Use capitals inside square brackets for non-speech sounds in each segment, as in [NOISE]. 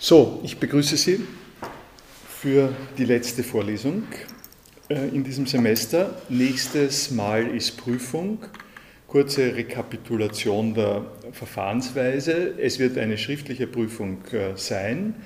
So, ich begrüße Sie für die letzte Vorlesung äh, in diesem Semester. Nächstes Mal ist Prüfung. Kurze Rekapitulation der Verfahrensweise. Es wird eine schriftliche Prüfung äh, sein.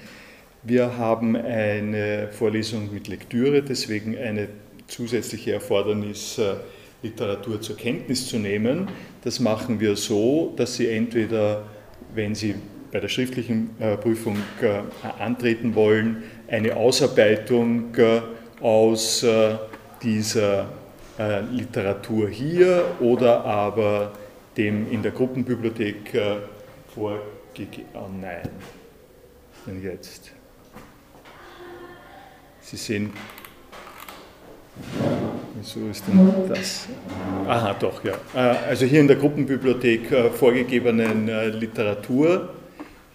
Wir haben eine Vorlesung mit Lektüre, deswegen eine zusätzliche Erfordernis, äh, Literatur zur Kenntnis zu nehmen. Das machen wir so, dass Sie entweder, wenn Sie bei der schriftlichen äh, Prüfung äh, antreten wollen, eine Ausarbeitung äh, aus dieser Literatur hier oder aber dem in der Gruppenbibliothek vorgegeben. Oh nein, denn jetzt. Sie sehen, wieso ist denn das? Aha, doch, ja. Also hier in der Gruppenbibliothek vorgegebenen Literatur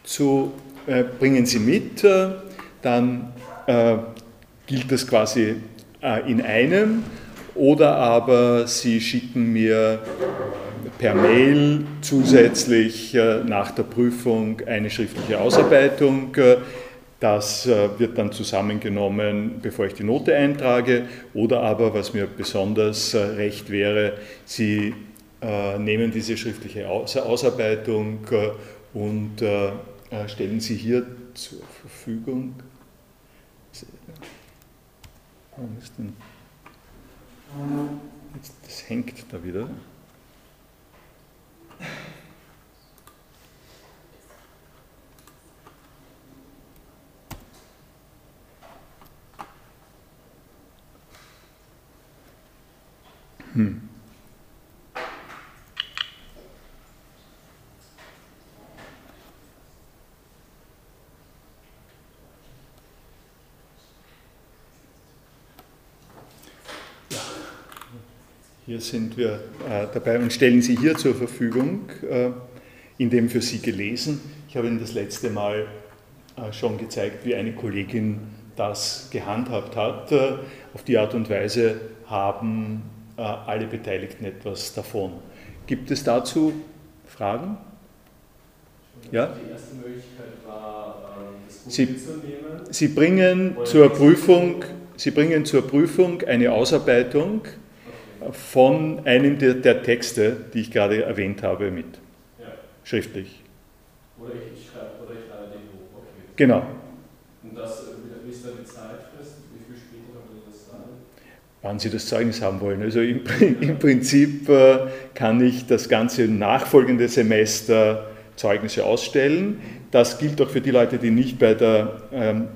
zu äh, bringen Sie mit, äh, dann äh, gilt das quasi äh, in einem oder aber Sie schicken mir per Mail zusätzlich äh, nach der Prüfung eine schriftliche Ausarbeitung. Das wird dann zusammengenommen, bevor ich die Note eintrage. Oder aber, was mir besonders recht wäre, Sie nehmen diese schriftliche Ausarbeitung und stellen Sie hier zur Verfügung. Das hängt da wieder. Hm. Hier sind wir äh, dabei und stellen sie hier zur Verfügung, äh, in dem für Sie gelesen. Ich habe Ihnen das letzte Mal äh, schon gezeigt, wie eine Kollegin das gehandhabt hat. Auf die Art und Weise haben alle Beteiligten etwas davon. Gibt es dazu Fragen? Ja? Die erste Möglichkeit war, ähm, das Buch Sie, mitzunehmen. Sie bringen zur Prüfung, Sie bringen zur Prüfung eine Ausarbeitung von einem der, der, Texte, die ich gerade erwähnt habe, mit. Ja. Schriftlich. Oder ich, ich schreibe oder ich lade den hoch. Okay. Genau. Und das, wie ist da die Zeitfrist? Wie viel später kann man das sagen? Wann Sie das Zeugnis haben wollen. Also im, [LAUGHS] im Prinzip äh, kann ich das ganze nachfolgende Semester Zeugnisse ausstellen. Das gilt auch für die Leute, die nicht bei der ähm,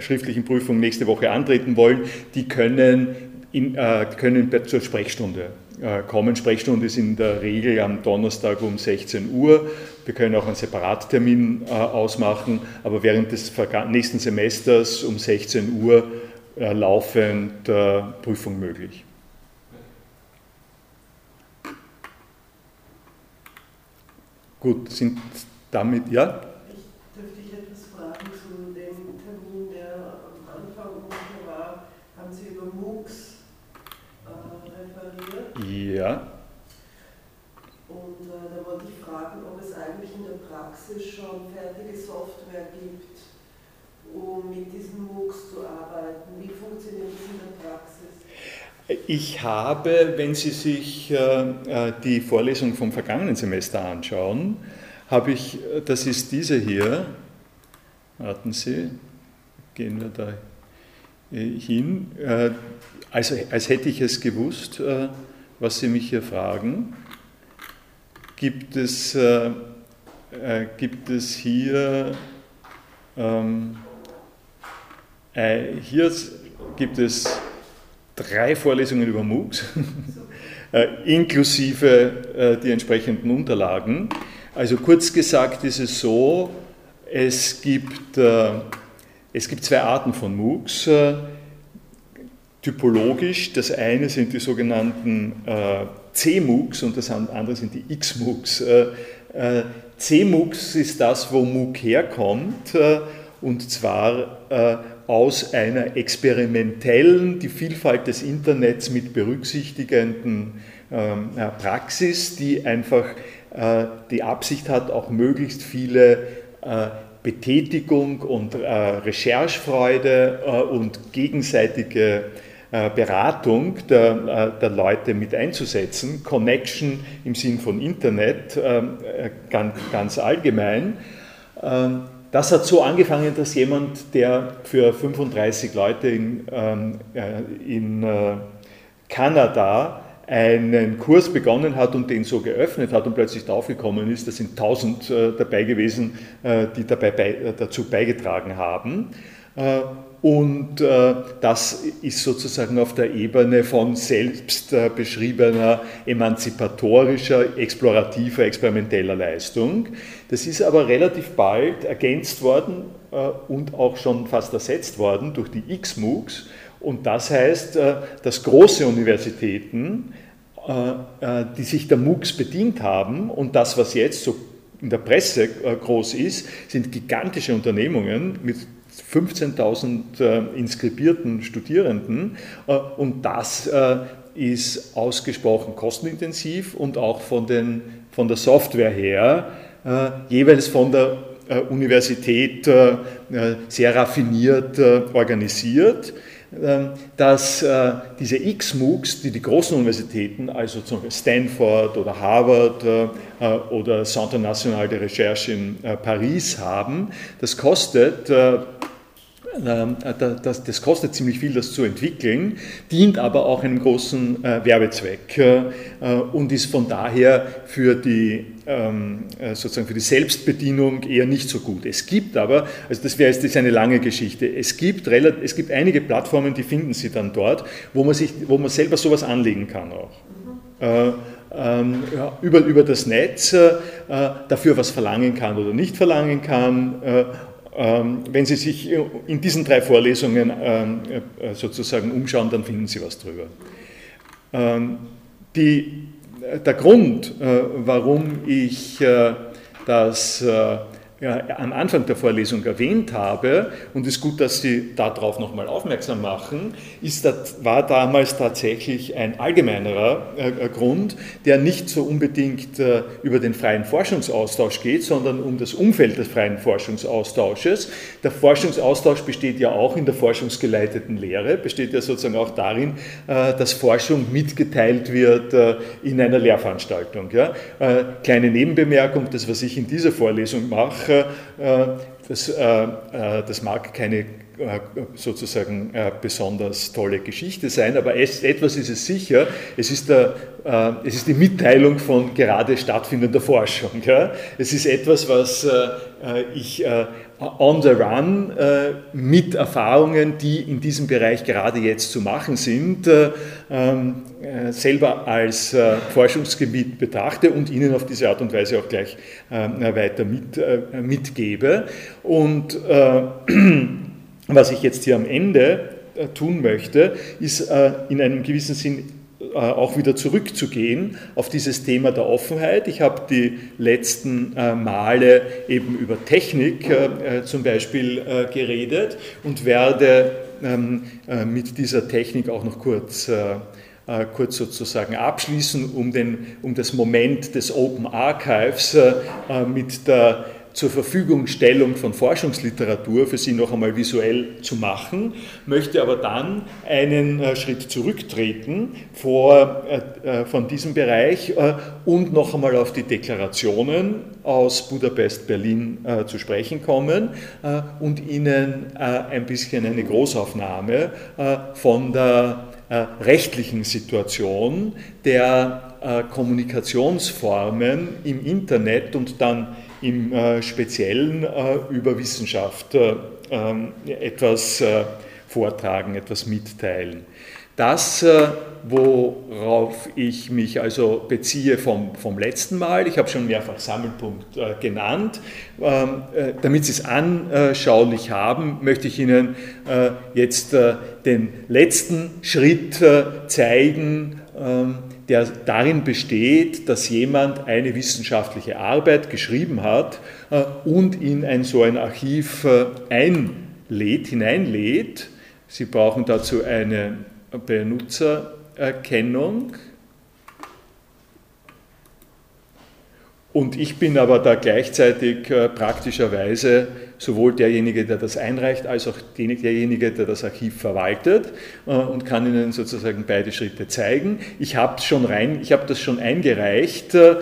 schriftlichen Prüfung nächste Woche antreten wollen. Die können in, äh, können zur Sprechstunde äh, kommen. Sprechstunde ist in der Regel am Donnerstag um 16 Uhr. Wir können auch einen Separattermin äh, ausmachen, aber während des nächsten Semesters um 16 Uhr äh, laufend äh, Prüfung möglich. Gut, sind damit, ja? Ja. Und äh, da wollte ich fragen, ob es eigentlich in der Praxis schon fertige Software gibt, um mit diesen MOOCs zu arbeiten. Wie funktioniert das in der Praxis? Ich habe, wenn Sie sich äh, äh die Vorlesung vom vergangenen Semester anschauen, habe ich, äh, das ist diese hier, warten Sie, gehen wir da äh, hin, äh, also als hätte ich es gewusst, was Sie mich hier fragen. Gibt es, äh, äh, gibt es hier, ähm, äh, hier gibt es drei Vorlesungen über MOOCs, [LAUGHS] äh, inklusive äh, die entsprechenden Unterlagen. Also kurz gesagt ist es so, es gibt, äh, es gibt zwei Arten von MOOCs typologisch. Das eine sind die sogenannten äh, C-MOOCs und das andere sind die X-MOOCs. Äh, äh, C-MOOCs ist das, wo MOOC herkommt, äh, und zwar äh, aus einer experimentellen, die Vielfalt des Internets mit berücksichtigenden ähm, Praxis, die einfach äh, die Absicht hat, auch möglichst viele Betätigung und Recherchefreude und gegenseitige Beratung der, der, Leute mit einzusetzen, Connection im Sinn von Internet ganz, ganz allgemein. Ähm, das hat so angefangen, dass jemand, der für 35 Leute in, ähm, in äh, Kanada einen Kurs begonnen hat und den so geöffnet hat und plötzlich draufgekommen ist, da sind 1000 äh, dabei gewesen, äh, die dabei dazu beigetragen haben. Und äh, das ist sozusagen auf der Ebene von selbst äh, beschriebener emanzipatorischer, explorativer, experimenteller Leistung. Das ist aber relativ bald ergänzt worden äh, und auch schon fast ersetzt worden durch die X-MOOCs. Und das heißt, äh, dass große Universitäten, äh, äh, die sich der MOOCs bedient haben und das, was jetzt so in der Presse groß ist, sind gigantische Unternehmungen mit 15.000 äh, inskribierten Studierenden äh, und das äh, ist ausgesprochen kostenintensiv und auch von, den, von der Software her äh, jeweils von der äh, Universität äh, sehr raffiniert organisiert. Ähm, dass diese X-MOOCs, die die großen Universitäten, also zum Beispiel Stanford oder Harvard oder Centre National de Recherche in Paris haben, das kostet das, das, kostet ziemlich viel, das zu entwickeln, dient aber auch einem großen äh, Werbezweck äh, und ist von daher für die, ähm, äh, sozusagen für die Selbstbedienung eher nicht so gut. Es gibt aber, also das wäre jetzt eine lange Geschichte, es gibt, es gibt einige Plattformen, die finden Sie dann dort, wo man, sich, wo man selber sowas anlegen kann auch. Ähm, ja, über, über das Netz äh, dafür was verlangen kann oder nicht verlangen kann äh, ähm, wenn Sie sich in diesen drei Vorlesungen ähm, äh, sozusagen umschauen, dann finden Sie was drüber. Ähm, die, der Grund, äh, warum ich äh, das ja, am Anfang der Vorlesung erwähnt habe, und es ist gut, dass Sie darauf nochmal aufmerksam machen, ist, war damals tatsächlich ein allgemeinerer äh, Grund, der nicht so unbedingt äh, über den freien Forschungsaustausch geht, sondern um das Umfeld des freien Forschungsaustausches. Der Forschungsaustausch besteht ja auch in der forschungsgeleiteten Lehre, besteht ja sozusagen auch darin, äh, dass Forschung mitgeteilt wird äh, in einer Lehrveranstaltung. Ja? Äh, kleine Nebenbemerkung, das, was ich in dieser Vorlesung mache, Äh, das, äh, äh, das mag keine sozusagen besonders tolle Geschichte sein, aber etwas ist es sicher, es ist, der, es ist die Mitteilung von gerade stattfindender Forschung. Es ist etwas, was ich on the run mit Erfahrungen, die in diesem Bereich gerade jetzt zu machen sind, ähm, äh, selber als äh, Forschungsgebiet betrachte und Ihnen auf diese Art und Weise auch gleich äh, weiter mit, mitgebe. Und [CLEARS THROAT] was ich jetzt hier am Ende tun möchte, ist in einem gewissen Sinn auch wieder zurückzugehen auf dieses Thema der Offenheit. Ich habe die letzten Male eben über Technik zum Beispiel geredet und werde ähm, mit dieser Technik auch noch kurz äh, kurz sozusagen abschließen, um, den, um das Moment des Open Archives äh, mit der zur Verfügungstellung von Forschungsliteratur für Sie noch einmal visuell zu machen, möchte aber dann einen äh, Schritt zurücktreten vor, von diesem Bereich und noch einmal auf die Deklarationen aus Budapest, Berlin zu sprechen kommen und Ihnen ein bisschen eine Großaufnahme von der äh, rechtlichen Situation der äh, Kommunikationsformen im Internet und dann im äh, Speziellen über Wissenschaft ähm, etwas vortragen, etwas mitteilen. Das, äh, worauf ich mich also beziehe vom, vom letzten Mal, ich habe schon mehrfach Sammelpunkt äh, genannt, ähm, äh, damit Sie es anschaulich haben, möchte ich Ihnen jetzt den letzten Schritt zeigen, ähm, der darin besteht, dass jemand eine wissenschaftliche Arbeit geschrieben hat und in ein so ein Archiv einlädt, hineinlädt. Sie brauchen dazu eine Benutzererkennung. und ich bin aber da gleichzeitig äh, praktischerweise sowohl derjenige, der das einreicht, als auch derjenige, der das Archiv verwaltet äh, und kann Ihnen sozusagen beide Schritte zeigen. Ich habe schon rein, ich habe das schon eingereicht äh,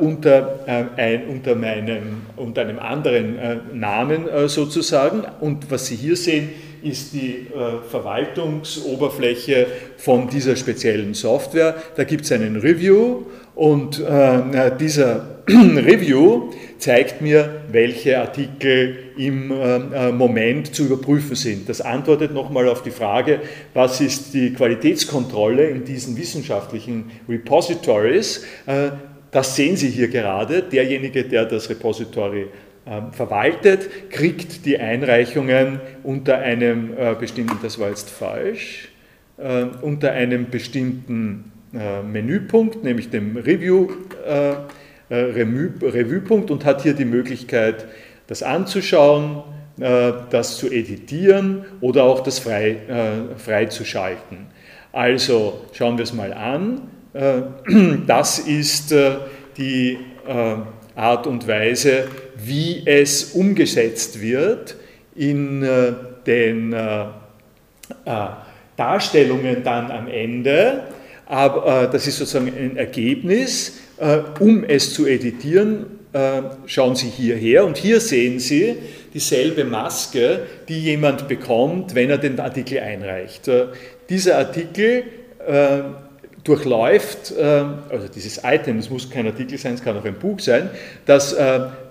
unter, ein, unter, meinem, unter einem anderen Namen sozusagen. Und was Sie hier sehen, ist die Verwaltungsoberfläche von dieser speziellen Software. Da gibt es einen Review und äh, dieser [CLEARS THROAT] Review zeigt mir, welche Artikel im äh, Moment zu überprüfen sind. Das antwortet nochmal auf die Frage, was ist die Qualitätskontrolle in diesen wissenschaftlichen Repositories. Äh, das sehen Sie hier gerade. Derjenige, der das Repository ähm, verwaltet, kriegt die Einreichungen unter einem äh, bestimmten, das war jetzt falsch, äh, unter einem bestimmten äh, Menüpunkt, nämlich dem Review, äh, äh Revue-Punkt und hat hier die Möglichkeit, das anzuschauen, äh, das zu editieren oder auch das frei, äh, freizuschalten. Also schauen wir es mal an. [CLEARS THROAT] Das ist die Art und Weise, wie es umgesetzt wird in den Darstellungen dann am Ende aber äh, das ist sozusagen ein Ergebnis. Äh, um es zu editieren, äh, schauen Sie hierher und hier sehen Sie dieselbe Maske, die jemand bekommt, wenn er den Artikel einreicht. Dieser Artikel durchläuft, also dieses Item, es muss kein Artikel sein, es kann auch ein Buch sein, das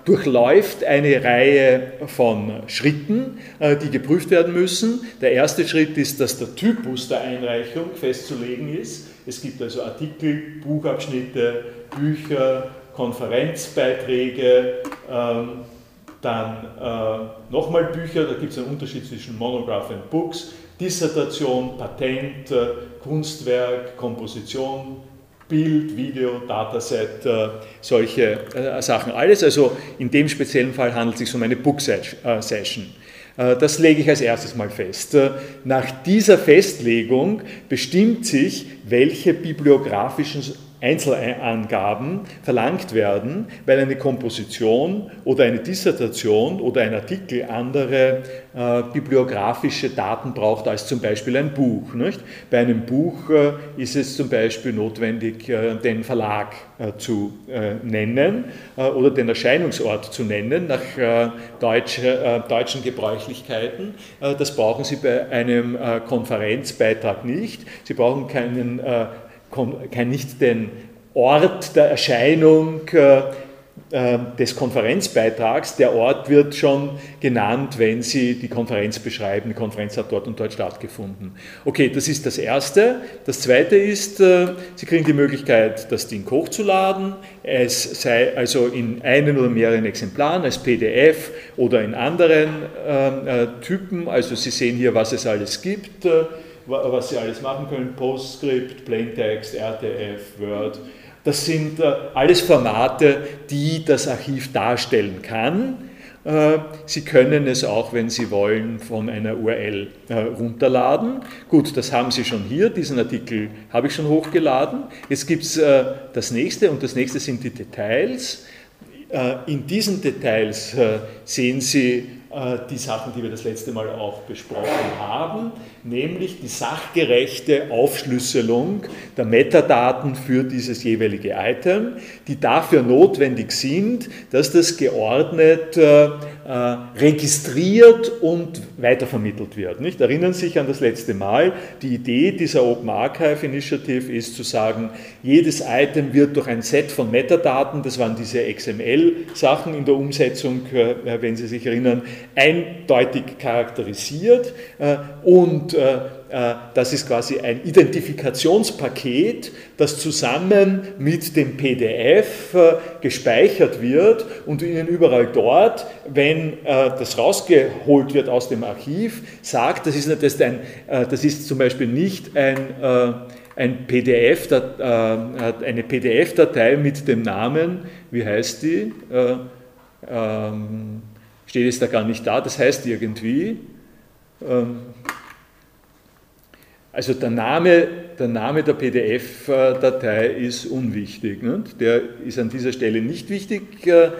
durchläuft eine Reihe von Schritten, die geprüft werden müssen. Der erste Schritt ist, dass der Typus der Einreichung festzulegen ist. Es gibt also Artikel, Buchabschnitte, Bücher, Konferenzbeiträge, ähm, dann äh, nochmal Bücher, da gibt es einen Unterschied zwischen Monograph und Books, Dissertation, Patent, äh, Kunstwerk, Komposition, Bild, Video, Dataset, äh, solche äh, Sachen. Alles, also in dem speziellen Fall handelt es sich um eine Book-Session. Äh, das lege ich als erstes mal fest. Äh, nach dieser Festlegung bestimmt sich, welche bibliografischen Einzelangaben verlangt werden, weil eine Komposition oder eine Dissertation oder ein Artikel andere äh, bibliografische Daten braucht als zum Beispiel ein Buch. Nicht? Bei einem Buch äh, ist es zum Beispiel notwendig, äh, den Verlag äh, zu äh, nennen äh, oder den Erscheinungsort zu nennen nach Deutsch, deutschen Gebräuchlichkeiten. das brauchen Sie bei einem Konferenzbeitrag nicht. Sie brauchen keinen kann nicht den Ort der Erscheinung äh, äh, des Konferenzbeitrags. Der Ort wird schon genannt, wenn Sie die Konferenz beschreiben. Die Konferenz hat dort und dort stattgefunden. Okay, das ist das Erste. Das Zweite ist, äh, Sie kriegen die Möglichkeit, das Ding hochzuladen. Es sei also in einen oder mehreren Exemplaren als PDF oder in anderen Typen. Also Sie sehen hier, was es alles gibt was Sie alles machen können, PostScript, Plaintext, RTF, Word. Das sind äh, alles Formate, die das Archiv darstellen kann. Äh, Sie können es auch, wenn Sie wollen, von einer URL äh, runterladen. Gut, das haben Sie schon hier, diesen Artikel habe ich schon hochgeladen. Jetzt gibt es das nächste und das nächste sind die Details. In diesen Details sehen Sie die Sachen, die wir das letzte Mal auch besprochen haben, nämlich die sachgerechte Aufschlüsselung der Metadaten für dieses jeweilige Item, die dafür notwendig sind, dass das geordnet äh, äh, registriert und weitervermittelt wird. Nicht? Erinnern Sie sich an das letzte Mal, die Idee dieser Open Archive Initiative ist zu sagen, jedes Item wird durch ein Set von Metadaten, das waren diese XML-Sachen in der Umsetzung, äh, wenn Sie sich erinnern, eindeutig charakterisiert äh, äh, äh, das ist quasi ein Identifikationspaket, das zusammen mit dem PDF äh, gespeichert wird und Ihnen überall dort, wenn äh, das rausgeholt wird aus dem Archiv, sagt, das ist, das ein, das ist zum Beispiel nicht ein, ein PDF, eine PDF-Datei mit dem Namen, wie heißt die? Ähm, steht es da gar nicht da, das heißt irgendwie, ähm, also der Name der Name der PDF-Datei ist unwichtig. Nicht? Der ist an dieser Stelle nicht wichtig. Äh,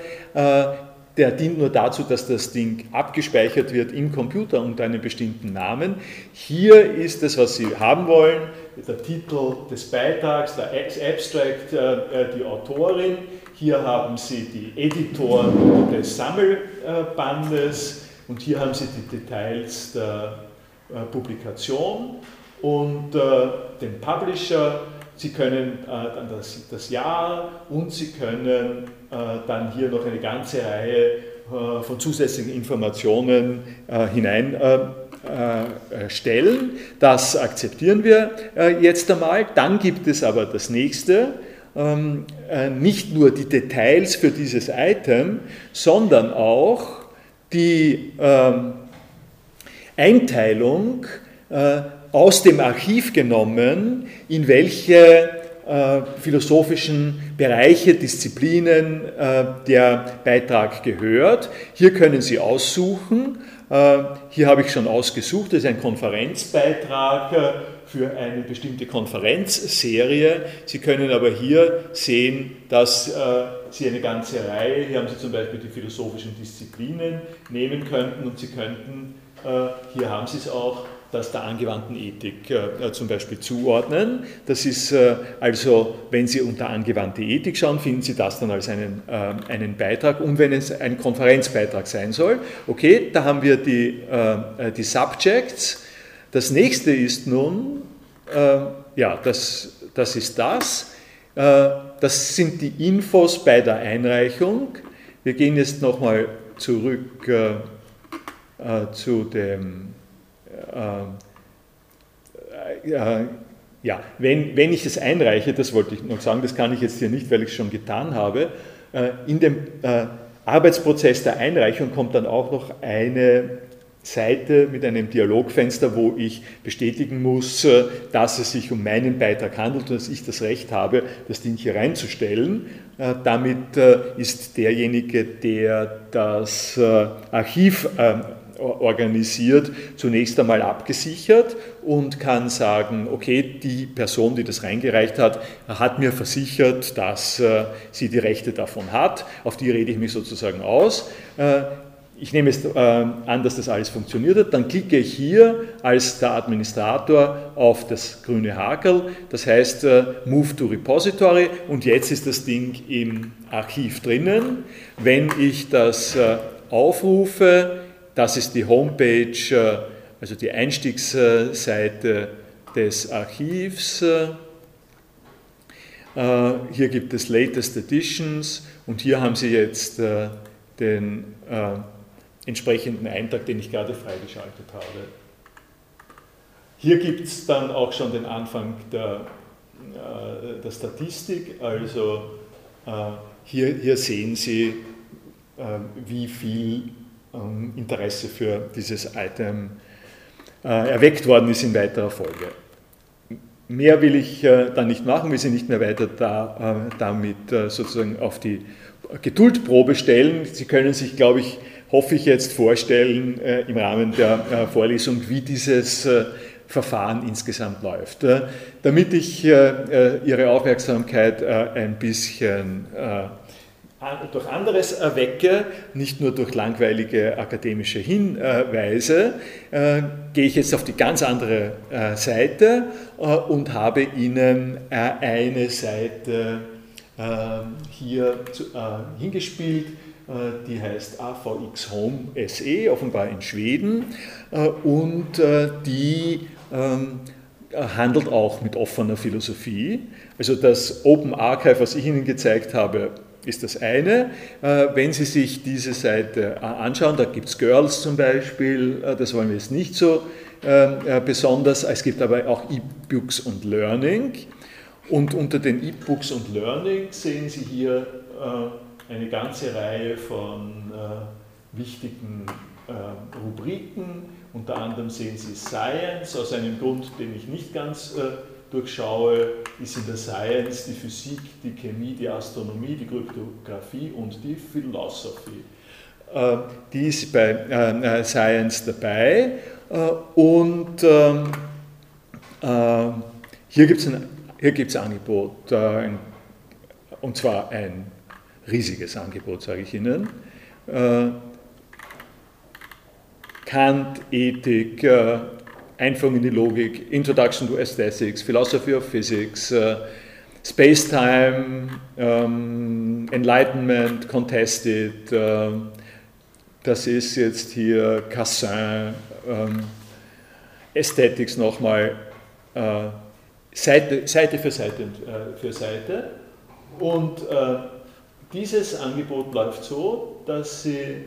der dient nur dazu, dass das Ding abgespeichert wird im Computer unter einem bestimmten Namen. Hier ist das, was Sie haben wollen, der Titel des Beitrags, der Abstract, die Autorin. Hier haben Sie die Editoren des Sammelbandes und hier haben Sie die Details der Publikation und den Publisher. Sie können dann das, das Jahr und Sie können dann hier noch eine ganze Reihe von zusätzlichen Informationen hineinstellen. Das akzeptieren wir jetzt einmal. Dann gibt es aber das nächste, ähm, nicht nur die Details für dieses Item, sondern auch die ähm, Einteilung aus dem Archiv genommen, in welche äh, philosophischen Bereiche, Disziplinen äh, der Beitrag gehört. Hier können Sie aussuchen. Äh, hier habe ich schon ausgesucht, das ist ein Konferenzbeitrag für eine bestimmte Konferenzserie. Sie können aber hier sehen, dass Sie eine ganze Reihe, hier haben Sie zum Beispiel die philosophischen Disziplinen nehmen könnten und Sie könnten, hier haben Sie es auch, das der angewandten Ethik äh, zum Beispiel zuordnen. Das ist äh, also, wenn Sie unter angewandte Ethik schauen, finden Sie das dann als einen, äh, einen Beitrag und wenn es ein Konferenzbeitrag sein soll, okay, da haben wir die, äh, äh, die Subjects. Das nächste ist nun, äh, ja, das, das ist das. das sind die Infos bei der Einreichung. Wir gehen jetzt nochmal zurück zu dem äh, äh, ja, wenn, wenn ich es einreiche, das wollte ich noch sagen, das kann ich jetzt hier nicht, weil ich es schon getan habe, äh, in dem äh, Arbeitsprozess der Einreichung kommt dann auch noch eine Seite mit einem Dialogfenster, wo ich bestätigen muss, dass es sich um meinen Beitrag handelt und dass ich das Recht habe, das Ding hier reinzustellen. Damit ist derjenige, der das Archiv organisiert, zunächst einmal abgesichert und kann sagen, okay, die Person, die das reingereicht hat, hat mir versichert, dass äh, sie die Rechte davon hat. Auf die rede ich mich sozusagen aus. Äh, ich nehme es äh, an, dass das alles funktioniert hat. Dann klicke ich hier als der Administrator auf das grüne Hakel, das heißt Move to Repository und jetzt ist das Ding im Archiv drinnen. Wenn ich das aufrufe, das ist die Homepage, äh, also die Einstiegsseite des Archivs. Äh, hier gibt es Latest Editions und hier haben Sie jetzt äh, den entsprechenden Eintrag, den ich gerade freigeschaltet habe. Hier gibt es dann auch schon den Anfang der, der Statistik, also hier, hier sehen Sie, wie viel ähm, Interesse für dieses Item äh, erweckt worden ist in weiterer Folge. Mehr will ich äh, dann nicht machen, will Sie nicht mehr weiter da, äh, damit sozusagen auf die Geduldprobe stellen. Sie können sich, glaube ich, hoffe ich jetzt vorstellen im Rahmen der Vorlesung, wie dieses Verfahren insgesamt läuft. Damit ich Ihre Aufmerksamkeit ein bisschen durch anderes erwecke, nicht nur durch langweilige akademische Hinweise, äh, gehe ich jetzt auf die ganz andere äh, Seite äh, und habe Ihnen eine Seite hier hingespielt, die heißt AVX Home SE, offenbar in Schweden, und die ähm, handelt auch mit offener Philosophie. Also das Open Archive, was ich Ihnen gezeigt habe, ist das eine. Äh, wenn Sie sich diese Seite äh, anschauen, da gibt es Girls zum Beispiel, äh, das wollen wir jetzt nicht so besonders. Es gibt aber auch E-Books und Learning. Und unter den E-Books und Learning sehen Sie hier eine ganze Reihe von wichtigen Rubriken. Unter anderem sehen Sie Science aus einem Grund, den ich nicht ganz durchschaue, ist in der Science die Physik, die Chemie, die Astronomie, die Kryptographie und die Philosophie. Äh, die ist bei äh, äh, Science dabei und ähm, hier gibt es ein, hier Angebot, äh, und zwar ein riesiges Angebot, sage ich Ihnen. Äh, Kant, Ethik, äh, Einführung in die Logik, Introduction to Aesthetics, Philosophy of Physics, Space-Time, ähm, Enlightenment, Contested, das ist jetzt hier Cassin, ähm, Aesthetics nochmal, äh, Seite, Seite für Seite äh, für Seite. Und äh, dieses Angebot läuft so, dass Sie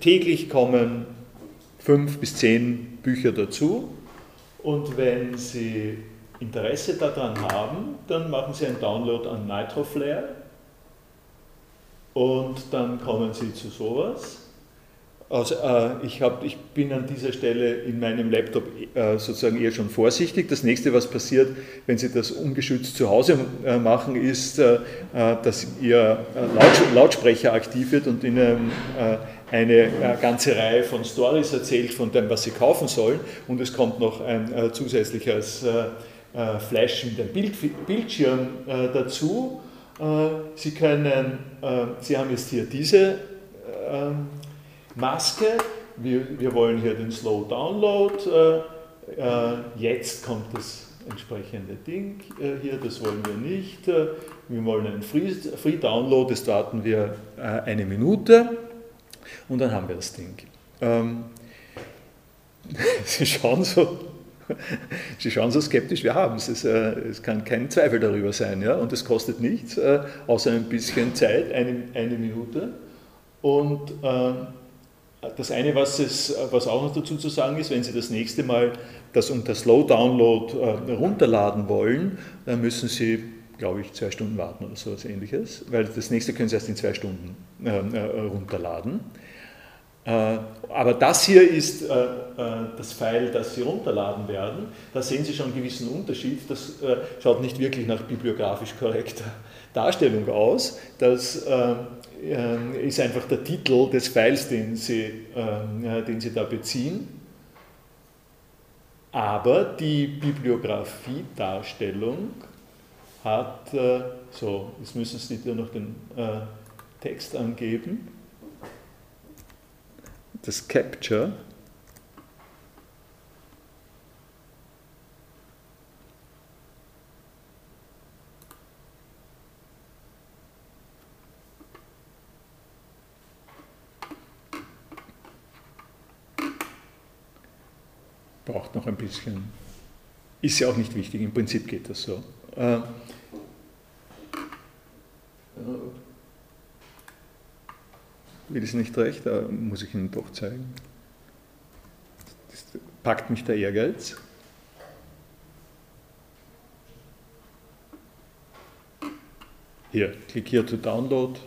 täglich kommen fünf bis zehn Bücher dazu und wenn Sie Interesse daran haben, dann machen Sie einen Download an Nitroflare und dann kommen Sie zu sowas. Also, äh, ich, hab, ich bin an dieser Stelle in meinem Laptop äh, sozusagen eher schon vorsichtig. Das nächste, was passiert, wenn Sie das ungeschützt zu Hause äh, machen, ist, äh, äh, dass Ihr äh, Laut Lautsprecher aktiv wird und Ihnen eine ganze Reihe von Stories erzählt von dem, was Sie kaufen sollen. Und es kommt noch ein zusätzliches Flash mit dem Bild, Bildschirm dazu. Sie können, Sie haben jetzt hier diese ähm, Maske, wir, wir wollen hier den Slow Download, äh, äh, jetzt kommt das entsprechende Ding äh, hier, das wollen wir nicht, äh, wir wollen einen Free, Free Download, das warten wir äh, eine Minute und dann haben wir das Ding. Ähm, [LAUGHS] Sie schauen so, [LAUGHS] Sie schauen so skeptisch, wir haben es. Es, äh, es kann kein Zweifel darüber sein. Ja? Und es kostet nichts, äh, außer ein bisschen Zeit, eine, eine Minute. Und äh, das eine, was, es, was auch noch dazu zu sagen ist, wenn Sie das nächste Mal das unter Slow Download äh, runterladen wollen, dann müssen Sie, glaube ich, zwei Stunden warten oder so etwas ähnliches, weil das nächste können Sie erst in zwei Stunden äh, äh, runterladen. Äh, aber das hier ist äh, äh, das File, das Sie runterladen werden. Da sehen Sie schon einen gewissen Unterschied. Das schaut nicht wirklich nach bibliografisch korrekter [LAUGHS] Darstellung aus. Das ist einfach der Titel des Files, den Sie, den Sie da beziehen. Aber die Bibliografie-Darstellung hat, so, jetzt müssen Sie dir noch den Text angeben. Das Capture braucht noch ein bisschen. Ist ja auch nicht wichtig, im Prinzip geht das so. Äh, will es nicht recht, da muss ich Ihnen doch zeigen. Das packt mich der Ehrgeiz. Hier, klick hier to download.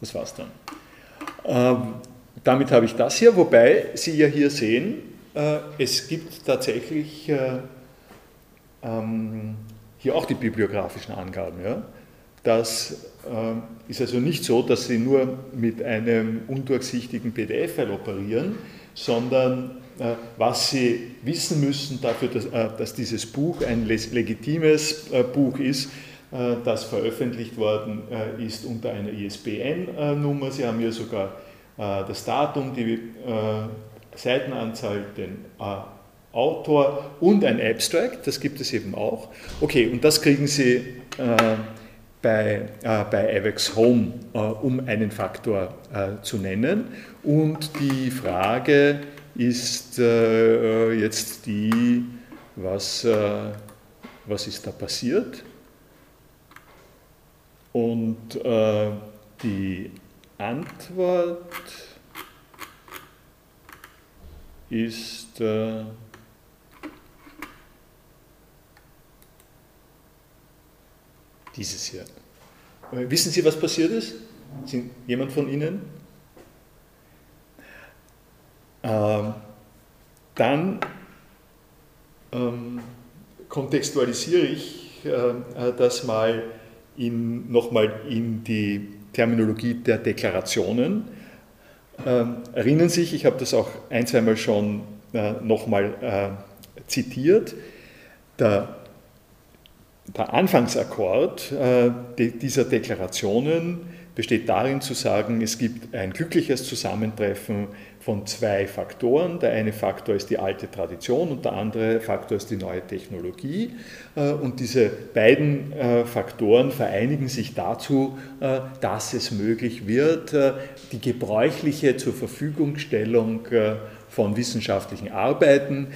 Das war's dann. Ähm, damit habe ich das hier, wobei Sie ja hier sehen, äh, es gibt tatsächlich äh, ähm, hier auch die bibliografischen Angaben. Ja? Das äh, ist also nicht so, dass Sie nur mit einem undurchsichtigen PDF-File operieren, sondern was Sie wissen müssen dafür, dass, dass dieses Buch ein legitimes Buch ist, das veröffentlicht worden ist unter einer ISBN-Nummer. Sie haben hier sogar das Datum, die Seitenanzahl, den äh, Autor und ein Abstract, das gibt es eben auch. Okay, und das kriegen Sie äh, bei, äh, bei AVEX Home, äh, um einen Faktor äh, zu nennen. Und die Frage ist äh, jetzt die, was, was ist da passiert? Und die Antwort ist dieses hier. Äh, wissen Sie, was passiert ist? Sind jemand von Ihnen? Ähm, dann ähm, kontextualisiere ich äh, das mal nochmal in die Terminologie der Deklarationen ähm, erinnern sich, ich habe das auch ein, zweimal schon äh, nochmal äh, zitiert, der der Anfangsakkord dieser Deklarationen besteht darin zu sagen, es gibt ein glückliches Zusammentreffen von zwei Faktoren. Der eine Faktor ist die alte Tradition und der andere Faktor ist die neue Technologie. Äh, und diese beiden äh, Faktoren vereinigen sich dazu, äh, dass es möglich wird, die gebräuchliche zur Verfügungstellung von wissenschaftlichen Arbeiten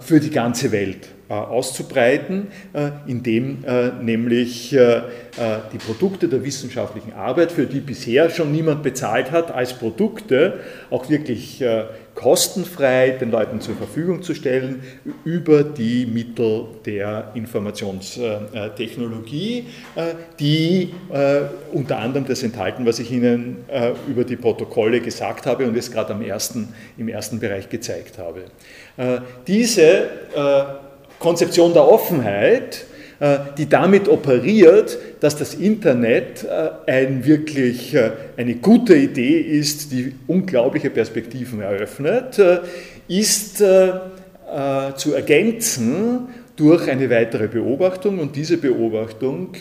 für die ganze Welt äh, auszubreiten, äh, indem äh, nämlich die Produkte der wissenschaftlichen Arbeit, für die bisher schon niemand bezahlt hat, als Produkte auch wirklich kostenfrei den Leuten zur Verfügung zu stellen über die Mittel der Informationstechnologie, die unter anderem das enthalten, was ich Ihnen über die Protokolle gesagt habe und es gerade am ersten, im ersten Bereich gezeigt habe. Diese Konzeption der Offenheit, äh, die damit operiert, dass das Internet äh, ein wirklich äh, eine gute Idee ist, die unglaubliche Perspektiven eröffnet, ist zu ergänzen durch eine weitere Beobachtung und diese Beobachtung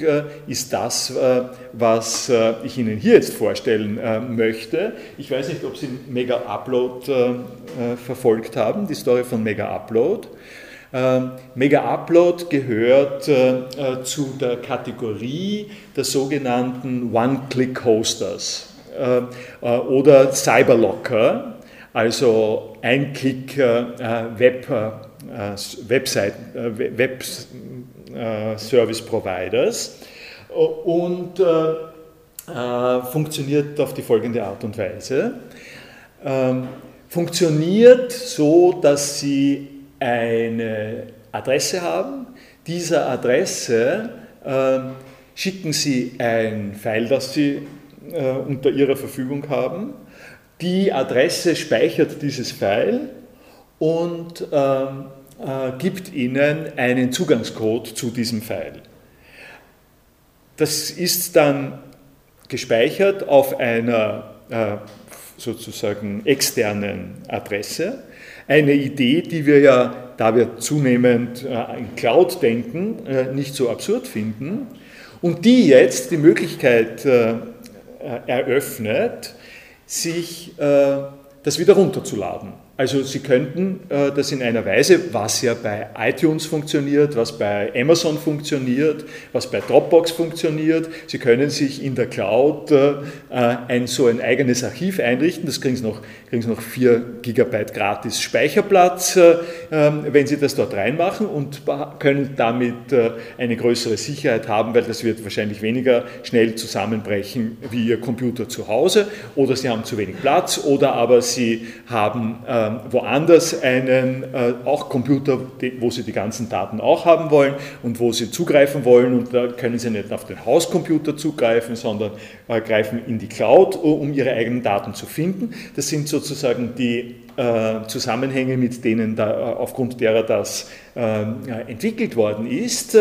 ist das, was ich Ihnen hier jetzt vorstellen möchte. Ich weiß nicht, ob Sie Mega Upload verfolgt haben, die Story von Mega Upload. Ähm, Mega Upload gehört äh, äh, zu der Kategorie der sogenannten One-Click-Hosters äh, oder Cyberlocker, also Ein-Klick-Web, Webseiten, Web Service Providers und funktioniert auf die folgende Art und Weise. Ähm, funktioniert so, dass sie eine Adresse haben. Dieser Adresse äh, schicken Sie ein File, das Sie äh, unter Ihrer Verfügung haben. Die Adresse speichert dieses File und ähm, äh, gibt Ihnen einen Zugangscode zu diesem File. Das ist dann gespeichert auf einer äh, sozusagen externen Adresse eine Idee, die wir ja, da wir zunehmend äh, in Cloud denken, äh, nicht so absurd finden und die jetzt die Möglichkeit äh, eröffnet, sich das wieder runterzuladen. Also Sie könnten das in einer Weise, was ja bei iTunes funktioniert, was bei Amazon funktioniert, was bei Dropbox funktioniert, Sie können sich in der Cloud ein, so ein eigenes Archiv einrichten, das kriegen Sie noch, kriegen Sie noch 4 Gigabyte gratis Speicherplatz, äh, ähm, wenn Sie das dort reinmachen und können damit äh, eine größere Sicherheit haben, weil das wird wahrscheinlich weniger schnell zusammenbrechen wie Ihr Computer zu Hause oder Sie haben zu wenig Platz oder aber Sie haben äh, ähm, woanders einen äh, auch Computer, wo Sie die ganzen Daten auch haben wollen und wo Sie zugreifen wollen und da können Sie nicht auf den Hauscomputer zugreifen, sondern greifen in die Cloud, um Ihre eigenen Daten zu finden. Das sind sozusagen die äh, Zusammenhänge, mit denen da, aufgrund derer das entwickelt worden ist.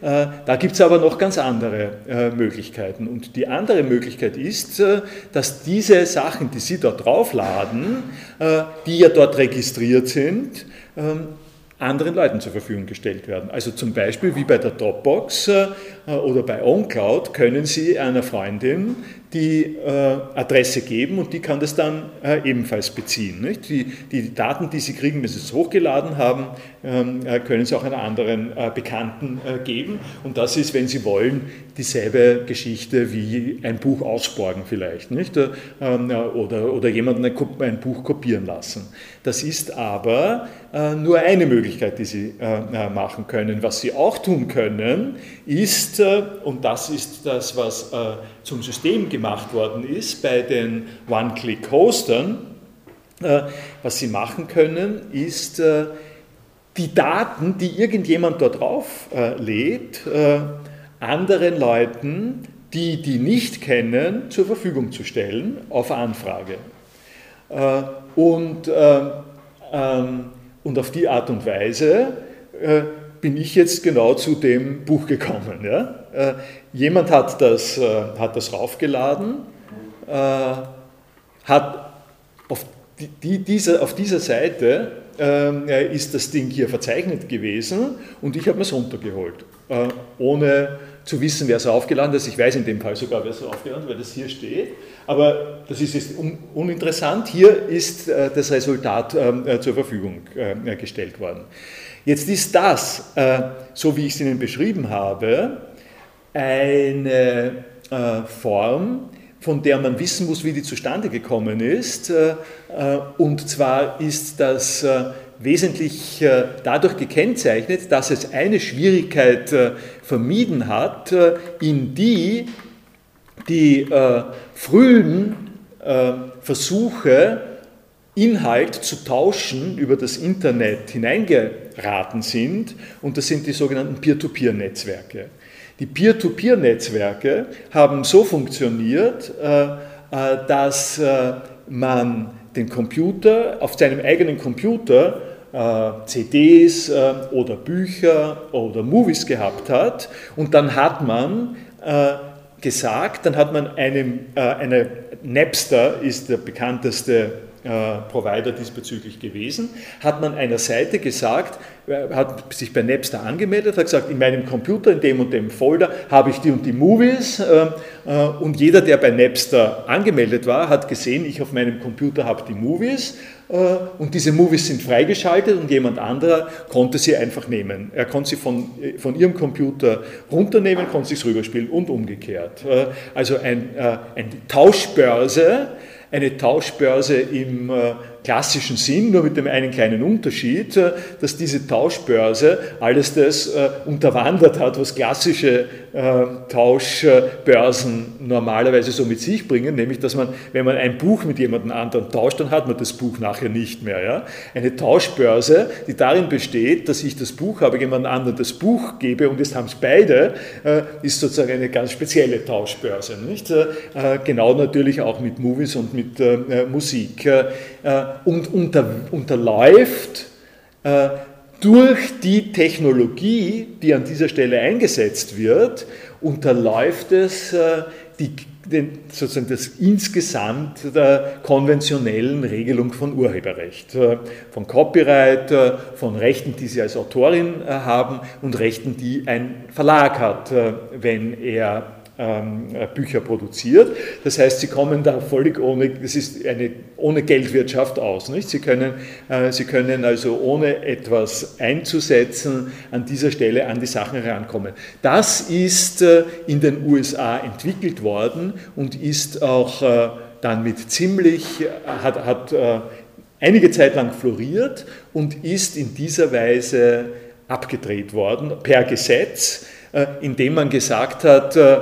Da gibt es aber noch ganz andere Möglichkeiten. Und die andere Möglichkeit ist, dass diese Sachen, die Sie dort draufladen, die ja dort registriert sind, ähm, anderen Leuten zur Verfügung gestellt werden. Also zum Beispiel wie bei der Dropbox äh, oder bei OnCloud können Sie einer Freundin die äh, Adresse geben und die kann das dann äh, ebenfalls beziehen. Die, Daten, die Sie kriegen, wenn Sie es hochgeladen haben, ähm, äh, können Sie auch einer anderen äh, Bekannten äh, geben. Und das ist, wenn Sie wollen, dieselbe Geschichte wie ein Buch ausborgen vielleicht. Ähm, oder, oder jemanden ein, Buch kopieren lassen. Das ist aber äh, nur eine Möglichkeit, die Sie machen können. Was Sie auch tun können, ist, und das ist das, was zum System gemacht worden ist bei den One-Click-Hostern, äh, was sie machen können, ist äh, die Daten, die irgendjemand dort drauf äh, lädt, anderen Leuten, die die nicht kennen, zur Verfügung zu stellen auf Anfrage. Und, ähm, und auf die Art und Weise bin ich jetzt genau zu dem Buch gekommen. Ja? Äh, jemand hat das, äh, hat das raufgeladen, äh, hat auf, die, diese, auf dieser Seite ist das Ding hier verzeichnet gewesen und ich habe es runtergeholt. ohne zu wissen, wer es aufgeladen hat. Ich weiß in dem Fall sogar, wer es aufgeladen hat, weil das hier steht. Aber das ist jetzt uninteressant. Hier ist das Resultat zur Verfügung gestellt worden. Jetzt ist das, so wie ich es Ihnen beschrieben habe, eine Form, von der man wissen muss, wie die zustande gekommen ist. Äh, äh, und zwar ist das äh, wesentlich dadurch gekennzeichnet, dass es eine Schwierigkeit vermieden hat, in die die frühen Versuche, Inhalt zu tauschen über das Internet hineingeraten sind. Und das sind die sogenannten Peer-to-Peer-Netzwerke. Die Peer-to-Peer-Netzwerke haben so funktioniert, äh, äh, dass äh, man den Computer auf seinem eigenen Computer CDs oder Bücher oder Movies gehabt hat und dann hat man gesagt, dann hat man einem, eine Napster ist der bekannteste Provider diesbezüglich gewesen, hat man einer Seite gesagt, hat sich bei Napster angemeldet, hat gesagt, in meinem Computer, in dem und dem Folder habe ich die und die Movies äh, äh, und jeder, der bei Napster angemeldet war, hat gesehen, ich auf meinem Computer habe die Movies äh, und diese Movies sind freigeschaltet und jemand anderer konnte sie einfach nehmen. Er konnte sie von, von ihrem Computer runternehmen, konnte sie rüberspielen und umgekehrt. Also ein, eine Tauschbörse, eine Tauschbörse im klassischen Sinn, nur mit dem einen kleinen Unterschied, äh, dass diese Tauschbörse alles das äh, unterwandert hat, was klassische äh, Tauschbörsen normalerweise so mit sich bringen, nämlich dass man, wenn man ein Buch mit jemandem anderen tauscht, dann hat man das Buch nachher nicht mehr. Ja? Eine Tauschbörse, die darin besteht, dass ich das Buch habe, jemand anderen das Buch gebe und jetzt haben es beide, ist sozusagen eine ganz spezielle Tauschbörse. Nicht? Genau natürlich auch mit Movies und mit Musik und unter, unterläuft äh, durch die Technologie, die an dieser Stelle eingesetzt wird, unterläuft es äh, die, den, sozusagen das insgesamt der konventionellen Regelung von Urheberrecht, äh, von Copyright, äh, von Rechten, die Sie als Autorin äh, haben und Rechten, die ein Verlag hat, wenn er Bücher produziert. Das heißt, sie kommen da völlig ohne, das ist eine ohne Geldwirtschaft aus. Nicht? Sie, können, äh, sie können also ohne etwas einzusetzen an dieser Stelle an die Sachen herankommen. Das ist äh, in den USA entwickelt worden und ist auch äh, dann mit ziemlich, hat, hat einige Zeit lang floriert und ist in dieser Weise abgedreht worden per Gesetz, indem man gesagt hat, ähm,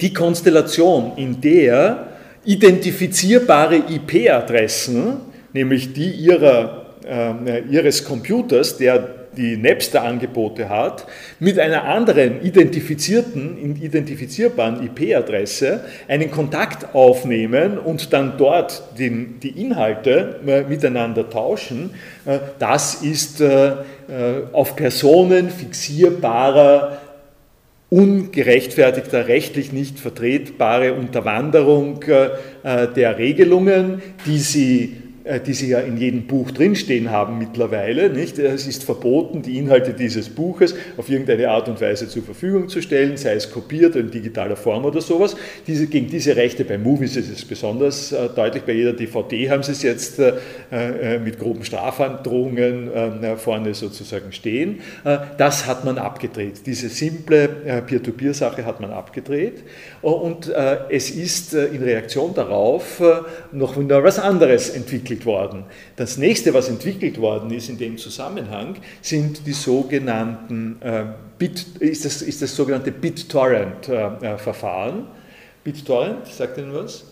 die Konstellation, in der identifizierbare IP-Adressen, nämlich die ihrer, äh, ihres Computers, der die Napster-Angebote hat, mit einer anderen identifizierten, identifizierbaren IP-Adresse einen Kontakt aufnehmen und dann dort den, die Inhalte äh, miteinander tauschen, äh, das ist äh, auf Personen fixierbarer ungerechtfertigter, rechtlich nicht vertretbare Unterwanderung äh, der Regelungen, die sie die Sie ja in jedem Buch drinstehen haben mittlerweile. Nicht? Es ist verboten, die Inhalte dieses Buches auf irgendeine Art und Weise zur Verfügung zu stellen, sei es kopiert in digitaler Form oder sowas. Diese, gegen diese Rechte bei Movies ist es besonders äh, deutlich. Bei jeder DVD haben Sie es jetzt äh, äh mit groben Strafandrohungen äh, vorne sozusagen stehen. Äh, das hat man abgedreht. Diese simple Peer-to-Peer-Sache hat man abgedreht. Und es ist in Reaktion darauf noch was anderes entwickelt entwickelt worden. Das nächste, was entwickelt worden ist in dem Zusammenhang, sind die sogenannten äh, Bit, ist, das, ist das sogenannte BitTorrent-Verfahren. Äh, BitTorrent, sagt Ihnen was?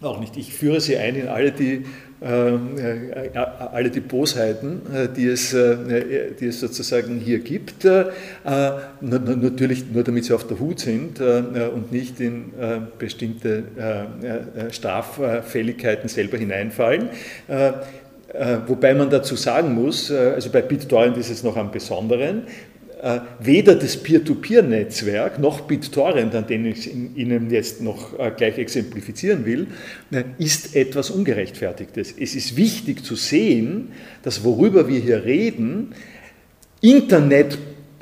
Auch nicht. Ich führe Sie ein in alle die äh, äh, alle die Bosheiten, äh, die es, die es sozusagen hier gibt, natürlich nur damit sie auf der Hut sind und nicht in bestimmte Straffälligkeiten selber hineinfallen. Wobei man dazu sagen muss, also bei BitTorrent ist es noch am Besonderen, äh, weder das Peer-to-Peer-Netzwerk noch BitTorrent, an dem ich Ihnen jetzt noch äh, gleich exemplifizieren will, äh, ist etwas Ungerechtfertigtes. Es ist wichtig zu sehen, dass worüber wir hier reden, Internet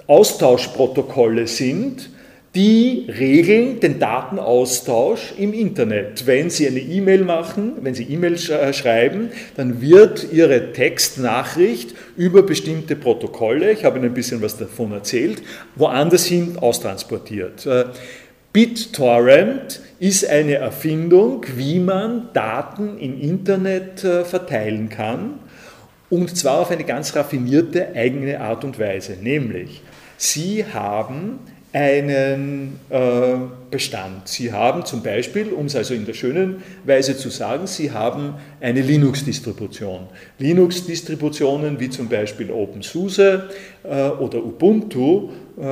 Austauschprotokolle sind, die regeln den Datenaustausch im Internet. Wenn Sie eine E-Mail machen, wenn Sie E-Mail äh, schreiben, dann wird Ihre Textnachricht über bestimmte Protokolle, ich habe Ihnen ein bisschen was davon erzählt, woanders hin austransportiert. Äh, BitTorrent ist eine Erfindung, wie man Daten im Internet äh, verteilen kann und zwar auf eine ganz raffinierte eigene Art und Weise, nämlich Sie haben einen äh, Bestand. Sie haben zum Beispiel, um es also in der schönen Weise zu sagen, Sie haben eine Linux-Distribution. Linux-Distributionen wie zum Beispiel OpenSUSE äh, oder Ubuntu äh,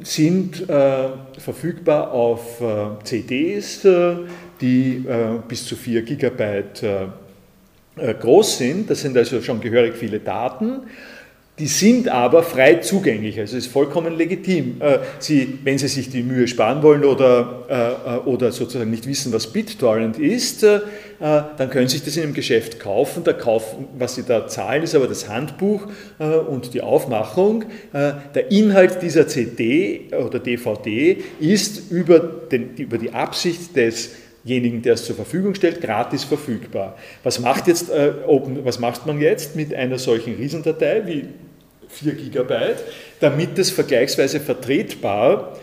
sind äh, verfügbar auf äh, CDs, äh, die bis zu 4 Gigabyte groß sind. Das sind also schon gehörig viele Daten. Die sind aber frei zugänglich, also ist vollkommen legitim. Äh, Sie, wenn Sie sich die Mühe sparen wollen oder, äh, äh, oder sozusagen nicht wissen, was BitTorrent ist, dann können Sie sich das in einem Geschäft kaufen. Da kaufen. Was Sie da zahlen, ist aber das Handbuch und die Aufmachung. Der Inhalt dieser CD oder DVD ist über, den, über die Absicht des demjenigen, der es zur Verfügung stellt, gratis verfügbar. Was macht, jetzt, äh, Open, was macht man jetzt mit einer solchen Riesendatei wie 4 Gigabyte, damit es vergleichsweise vertretbar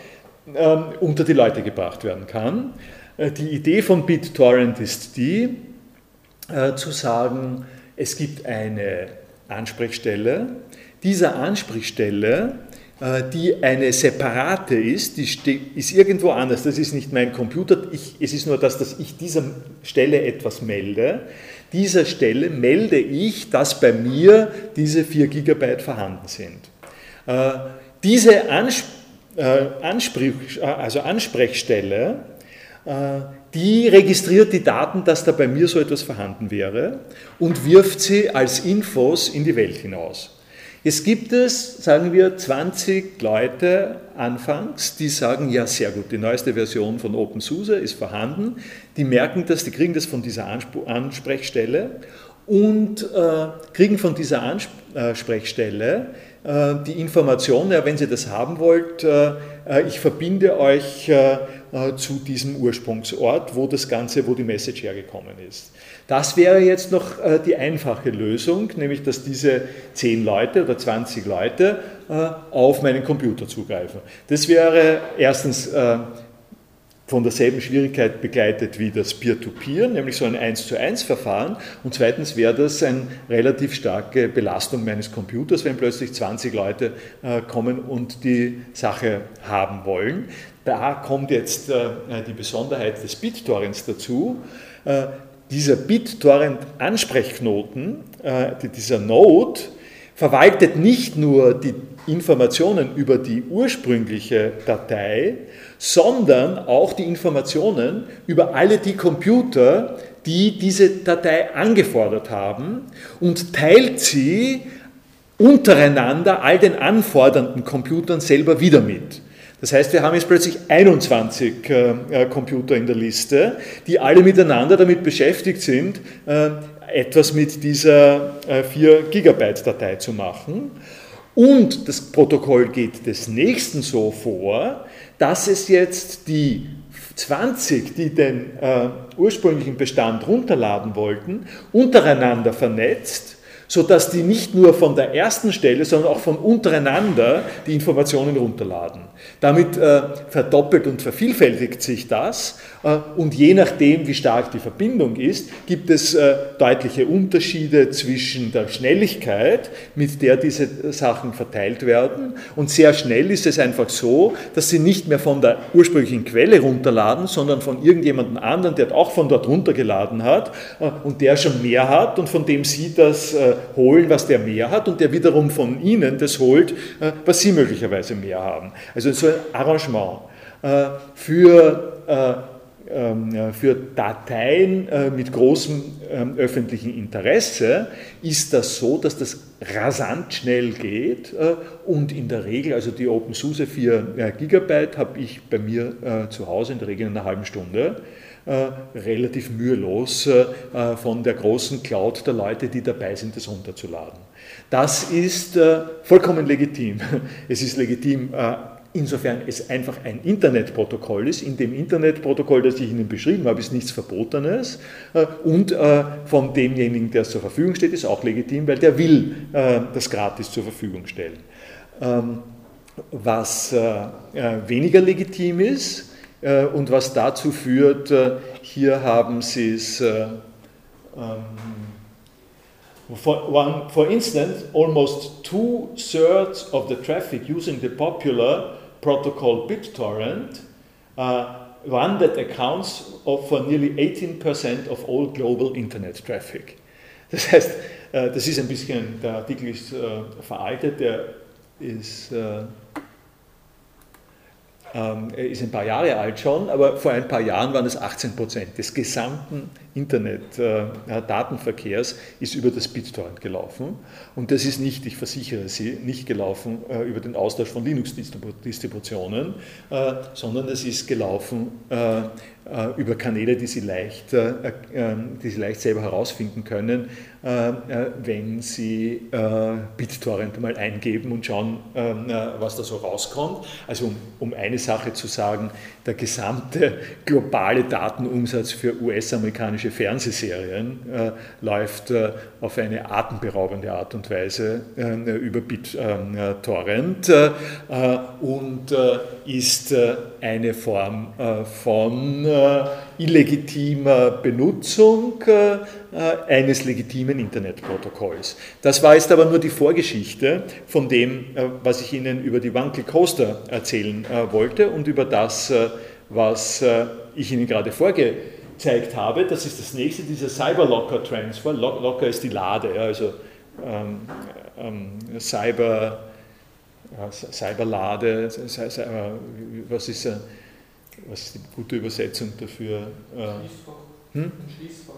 äh, unter die Leute gebracht werden kann? Äh, die Idee von BitTorrent ist die, äh, zu sagen, es gibt eine Ansprechstelle. Dieser Ansprechstelle äh, die eine separate ist, die ist irgendwo anders, das ist nicht mein Computer, ich, es ist nur das, dass ich dieser Stelle etwas melde. Dieser Stelle melde ich, dass bei mir diese 4 Gigabyte vorhanden sind. Äh, diese Ansp äh, Ansprech, also Ansprechstelle, die registriert die Daten, dass da bei mir so etwas vorhanden wäre und wirft sie als Infos in die Welt hinaus. Es gibt es, sagen wir, 20 Leute anfangs, die sagen, ja sehr gut, die neueste Version von OpenSUSE ist vorhanden, die merken das, die kriegen das von dieser Ansprechstelle und äh, kriegen von dieser Ansprechstelle äh, die Information, ja, wenn Sie das haben wollt, äh, äh ich verbinde euch äh, äh, zu diesem Ursprungsort, wo das Ganze, wo die Message hergekommen ist. Das wäre jetzt noch äh, die einfache Lösung, nämlich dass diese 10 Leute oder 20 Leute äh, auf meinen Computer zugreifen. Das wäre erstens äh, von derselben Schwierigkeit begleitet wie das Peer-to-Peer, -Peer, nämlich so ein 1 zu 1 Verfahren. Und zweitens wäre das eine relativ starke Belastung meines Computers, wenn plötzlich 20 Leute kommen und die Sache haben wollen. Da kommt jetzt die Besonderheit des BitTorrents dazu dieser BitTorrent-Ansprechknoten, äh, dieser Node, verwaltet nicht nur die Informationen über die ursprüngliche Datei, sondern auch die Informationen über alle die Computer, die diese Datei angefordert haben und teilt sie untereinander all den anfordernden Computern selber wieder mit. Das heißt, wir haben jetzt plötzlich 21 äh, äh, Computer in der Liste, die alle miteinander damit beschäftigt sind, äh, etwas mit dieser äh, 4 Gigabyte Datei zu machen. Und das Protokoll geht des nächsten so vor, dass es jetzt die 20, die den äh, ursprünglichen Bestand runterladen wollten, untereinander vernetzt sodass die nicht nur von der ersten Stelle, sondern auch von untereinander die Informationen runterladen. Damit äh, verdoppelt und vervielfältigt sich das äh, und je nachdem, wie stark die Verbindung ist, gibt es äh, deutliche Unterschiede zwischen der Schnelligkeit, mit der diese Sachen verteilt werden und sehr schnell ist es einfach so, dass sie nicht mehr von der ursprünglichen Quelle runterladen, sondern von irgendjemandem anderen, der auch von dort runtergeladen hat äh, und der schon mehr hat und von dem sie das äh, holen, was der mehr hat und der wiederum von ihnen das holt, äh, was sie möglicherweise mehr haben. Also so ein Arrangement. Äh, für, äh, ähm, für Dateien mit großem ähm, öffentlichen Interesse ist das so, dass das rasant schnell geht und in der Regel, also die OpenSUSE 4 Gigabyte habe ich bei mir zu Hause in der Regel in einer halben Stunde relativ mühelos äh, von der großen Cloud der Leute, die dabei sind, das runterzuladen. Das ist äh, vollkommen legitim. [LAUGHS] Es ist legitim, äh, insofern es einfach ein Internetprotokoll ist. In dem Internetprotokoll, das ich Ihnen beschrieben habe, ist nichts Verbotenes. Und von demjenigen, der es zur Verfügung steht, ist auch legitim, weil der will das gratis zur Verfügung stellen. Ähm, was weniger legitim ist, äh, und was dazu führt, äh, hier haben Sie es, äh, ähm, for, one, for instance, almost two-thirds of the traffic using the popular protocol BitTorrent uh, one that accounts for nearly 18% of all global Internet traffic. Das heißt, das ist ein bisschen, der Artikel ist veraltet, der ist ähm, er ist ein paar Jahre alt schon, aber vor ein paar Jahren waren es 18 Prozent des gesamten Internet-Datenverkehrs äh, ist über das BitTorrent gelaufen. Und das ist nicht, ich versichere Sie, nicht gelaufen äh, über den Austausch von Linux-Distributionen, äh, sondern es ist gelaufen über Kanäle, die Sie leicht, die Sie leicht selber herausfinden können, wenn Sie BitTorrent mal eingeben und schauen, was da so rauskommt. Also um, um eine Sache zu sagen, der gesamte globale Datenumsatz für US-amerikanische amerikanische Fernsehserien äh, läuft äh, auf eine atemberaubende Art und Weise äh, über BitTorrent äh, äh, und ist eine Form von illegitimer Benutzung eines legitimen Internetprotokolls. Das war jetzt aber nur die Vorgeschichte von dem, was ich Ihnen über die Wankel Coaster erzählen wollte und über das, was ich Ihnen gerade vorgestellt gezeigt habe. Das ist das nächste, dieser Cyber-Locker Transfer. Locker ist die Lade, ja, also ähm, ähm, Cyber, ja, Cyberlade, was ist, äh, was ist die gute Übersetzung dafür? Äh, hm? Schließfach.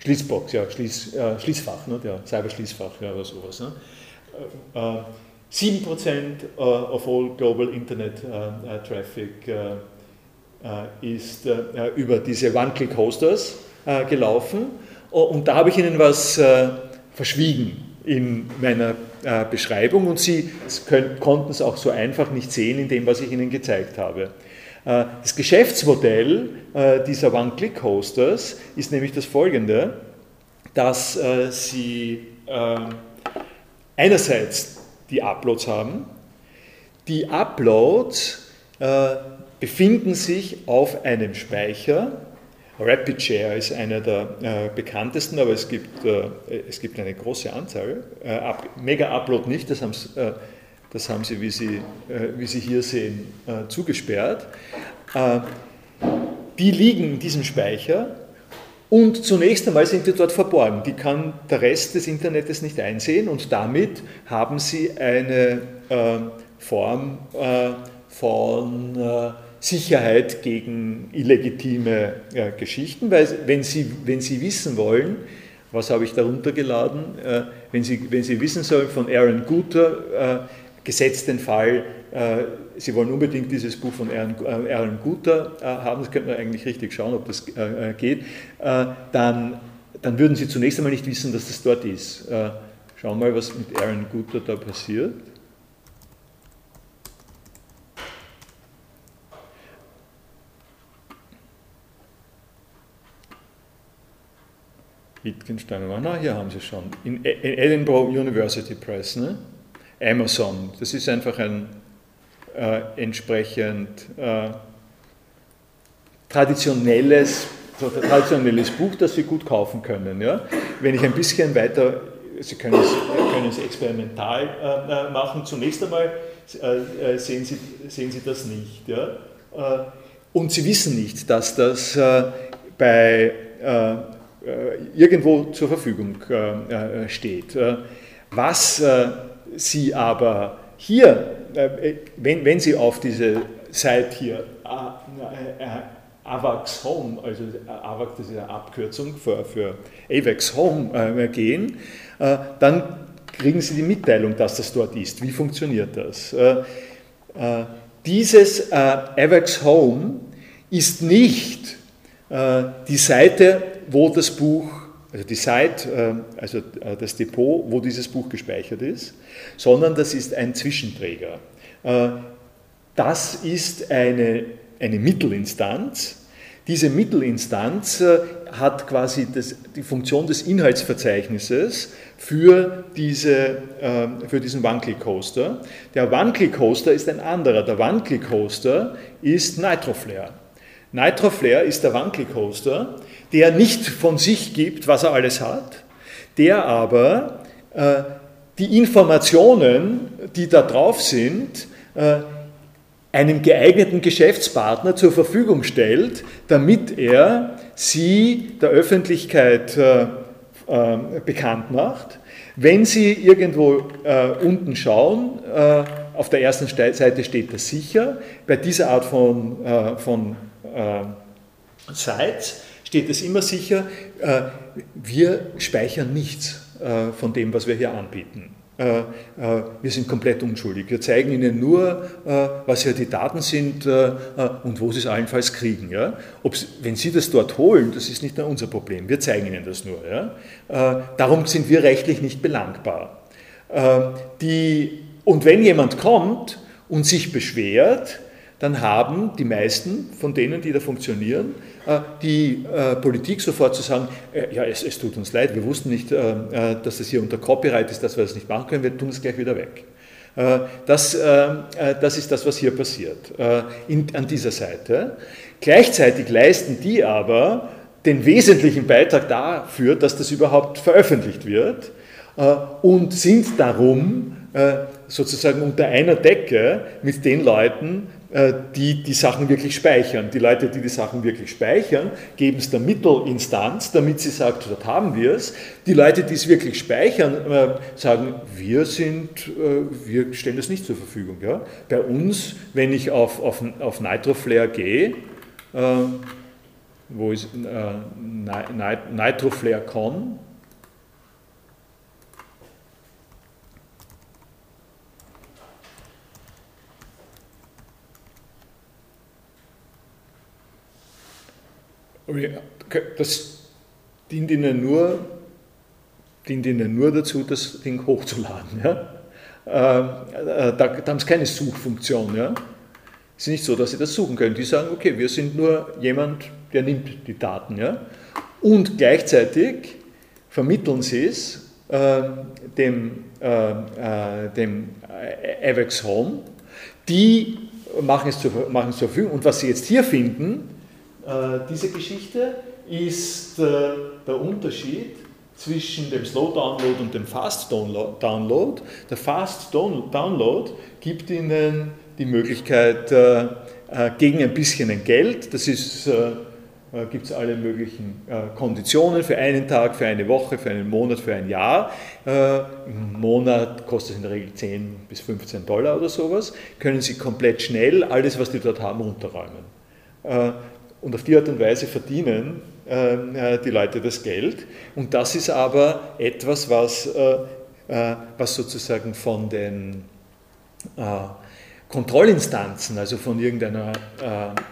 Schließbox, ja, Schließ, äh, Schließfach, ne? ja, Cyber-Schließfach, ja, oder sowas. Ne? Äh, 7% äh, of all global Internet traffic äh, ist äh, über diese One-Click-Hosters äh, gelaufen und da habe ich Ihnen was verschwiegen in meiner Beschreibung und Sie konnten es auch so einfach nicht sehen in dem, was ich Ihnen gezeigt habe. Das Geschäftsmodell dieser One-Click-Hosters ist nämlich das folgende, dass Sie einerseits die Uploads haben, die Uploads befinden sich auf einem Speicher. RapidShare ist einer der äh, bekanntesten, aber es gibt, äh, es gibt eine große Anzahl. Äh, Up, Mega Upload nicht, das, äh, das haben sie, wie Sie, äh, wie sie hier sehen, äh, zugesperrt. die liegen in diesem Speicher und zunächst einmal sind die dort verborgen. Die kann der Rest des Internets nicht einsehen und damit haben sie eine Form von Sicherheit gegen illegitime äh, Geschichten, weil wenn Sie, wenn Sie wissen wollen, was habe ich darunter geladen, äh, wenn, Sie, wenn Sie wissen sollen von Aaron Guter, äh, gesetzt den Fall, äh, Sie wollen unbedingt dieses Buch von Aaron, äh, Aaron Guter äh, haben, das könnte man eigentlich richtig schauen, ob das geht, dann, dann würden Sie zunächst einmal nicht wissen, dass das dort ist. Schauen wir mal, was mit Aaron Guter da passiert. Wittgenstein. Na, hier haben Sie schon. In, in Edinburgh University Press, ne? Amazon. Das ist einfach ein äh, entsprechend äh, traditionelles, traditionelles Buch, das Sie gut kaufen können. Ja? Wenn ich ein bisschen weiter, Sie können es, können es experimental äh, machen, zunächst einmal äh, äh, sehen, Sie, sehen Sie das nicht. Ja? Äh, und Sie wissen nicht, dass das bei äh, irgendwo zur Verfügung äh, äh, steht. Was Sie aber hier, wenn, wenn Sie auf diese Seite hier AVAX Home, also AVAX das ist eine Abkürzung für, für AVAX Home gehen, dann kriegen Sie die Mitteilung, dass das dort ist. Wie funktioniert das? Dieses AVAX Home ist nicht die Seite, wo das Buch, also die Seite, also das Depot, wo dieses Buch gespeichert ist, sondern das ist ein Zwischenträger. Das ist eine, eine Mittelinstanz. Diese Mittelinstanz hat quasi das, die Funktion des Inhaltsverzeichnisses für, diese, äh, für diesen One-Click-Hoster. Der One-Click-Hoster ist ein anderer. Der One-Click-Hoster ist Nitroflare. Nitroflare ist der One-Click-Hoster, der nicht von sich gibt, was er alles hat, der aber äh, die Informationen, die da drauf sind, äh, einem geeigneten Geschäftspartner zur Verfügung stellt, damit er sie der Öffentlichkeit äh, äh, bekannt macht. Wenn Sie irgendwo äh, unten schauen, äh, auf der ersten Seite steht das sicher. Bei dieser Art von, von äh, Sites steht es immer sicher, wir speichern nichts von dem, was wir hier anbieten. Äh, äh, wir sind komplett unschuldig. Wir zeigen Ihnen nur, äh, was ja die Daten sind und wo Sie es allenfalls kriegen. wenn Sie das dort holen, das ist nicht unser Problem. Wir zeigen Ihnen das nur. Darum sind wir rechtlich nicht belangbar. und wenn jemand kommt und sich beschwert, dann haben die meisten von denen, die da funktionieren, äh, die äh, Politik sofort zu sagen, äh, ja, es, es tut uns leid, wir wussten nicht, dass das hier unter Copyright ist, dass wir das nicht machen können, wir tun es gleich wieder weg. Das, das ist das, was hier passiert in, an dieser Seite. Gleichzeitig leisten die aber den wesentlichen Beitrag dafür, dass das überhaupt veröffentlicht wird und sind darum sozusagen unter einer Decke mit den Leuten, die die Sachen wirklich speichern. Die Leute, die die Sachen wirklich speichern, geben es der Mittelinstanz, damit sie sagt, dort haben wir es. Die Leute, die es wirklich speichern, äh, sagen, wir, sind, äh, wir stellen das nicht zur Verfügung. Ja? Bei uns, wenn ich auf, auf, auf Nitroflare gehe, wo ist äh, Nitroflare Das dient ihnen nur, dient ihnen nur dazu, das Ding hochzuladen. Ja? Ähm, äh, da, da, haben sie keine Suchfunktion. Ja? Es ist nicht so, dass sie das suchen können. Die sagen, okay, wir sind nur jemand, der nimmt die Daten. Ja? Und gleichzeitig vermitteln sie es äh, dem, äh, äh dem AVEX Home. Die machen es, zur, machen es zur Verfügung. Und was sie jetzt hier finden, äh, diese Geschichte ist äh, der Unterschied zwischen dem Slow Download und dem Fast Download. Der Fast Download gibt Ihnen die Möglichkeit äh, gegen ein bisschen Geld, das ist gibt es alle möglichen Konditionen für einen Tag, für eine Woche, für einen Monat, für ein Jahr. Im Monat kostet es in der Regel 10 bis 15 Dollar oder sowas. Können Sie komplett schnell alles, was die dort haben, runterräumen. Und auf die Art und Weise verdienen ähm, äh, die Leute das Geld. Und das ist aber etwas, was, äh, äh, was sozusagen von den Kontrollinstanzen, also von irgendeiner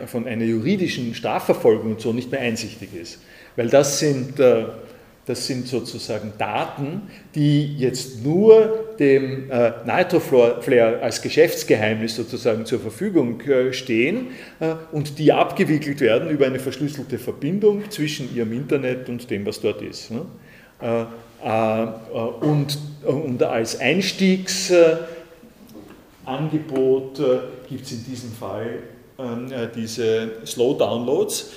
von einer juridischen Strafverfolgung und so nicht mehr einsichtig ist. Weil das sind das sind sozusagen Daten, die jetzt nur dem äh, Nitroflare als Geschäftsgeheimnis sozusagen zur Verfügung äh, stehen äh, und die abgewickelt werden über eine verschlüsselte Verbindung zwischen ihrem Internet und dem, was dort ist. Ne? Äh, äh, und, und, als Einstiegsangebot äh, gibt es in diesem Fall ähm, diese Slow Downloads,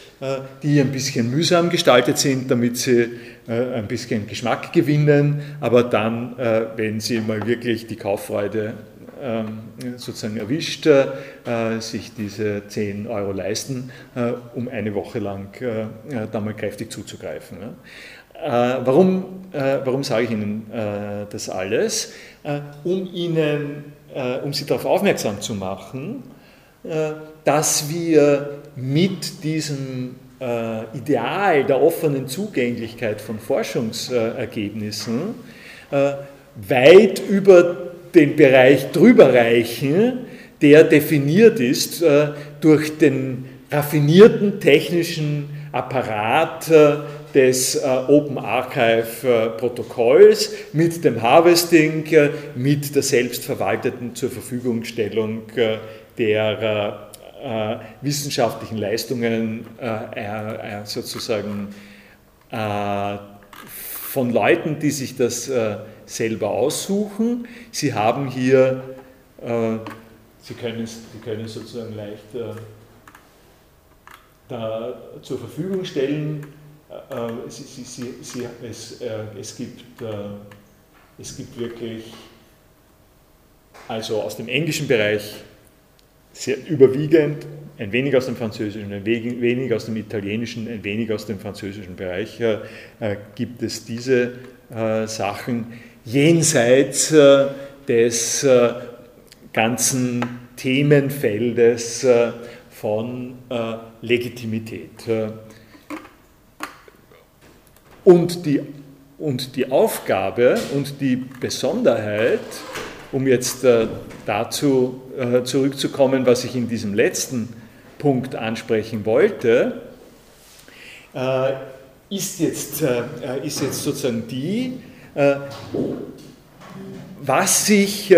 die ein bisschen mühsam gestaltet sind, damit sie äh, ein bisschen Geschmack gewinnen, aber dann, äh, wenn sie mal wirklich die Kauffreude ähm, sozusagen erwischt, äh, sich diese 10 Euro leisten, um eine Woche lang da mal kräftig zuzugreifen. Warum, warum sage ich Ihnen das alles? Um Ihnen, um Sie darauf aufmerksam zu machen, dass wir mit diesem äh, Ideal der offenen Zugänglichkeit von Forschungsergebnissen äh, weit über den Bereich drüber reichen, der definiert ist äh, durch den raffinierten technischen Apparat des Open Archive Protokolls, mit dem Harvesting, mit der selbstverwalteten zur Verfügungstellung der wissenschaftlichen Leistungen sozusagen von Leuten, die sich das selber aussuchen. Sie haben hier, Sie können, Sie können sozusagen leicht da zur Verfügung stellen. Äh, sie, sie, sie, es, äh, es, gibt, äh, es gibt wirklich, also aus dem englischen Bereich sehr überwiegend, ein wenig aus dem französischen, ein wenig aus dem italienischen, ein wenig aus dem französischen Bereich gibt es diese Sachen jenseits des ganzen Themenfeldes von äh, Legitimität. Und die, und die Aufgabe und die Besonderheit, um jetzt äh, dazu äh, zurückzukommen, was ich in diesem letzten Punkt ansprechen wollte, äh, ist, jetzt, ist jetzt sozusagen die, was sich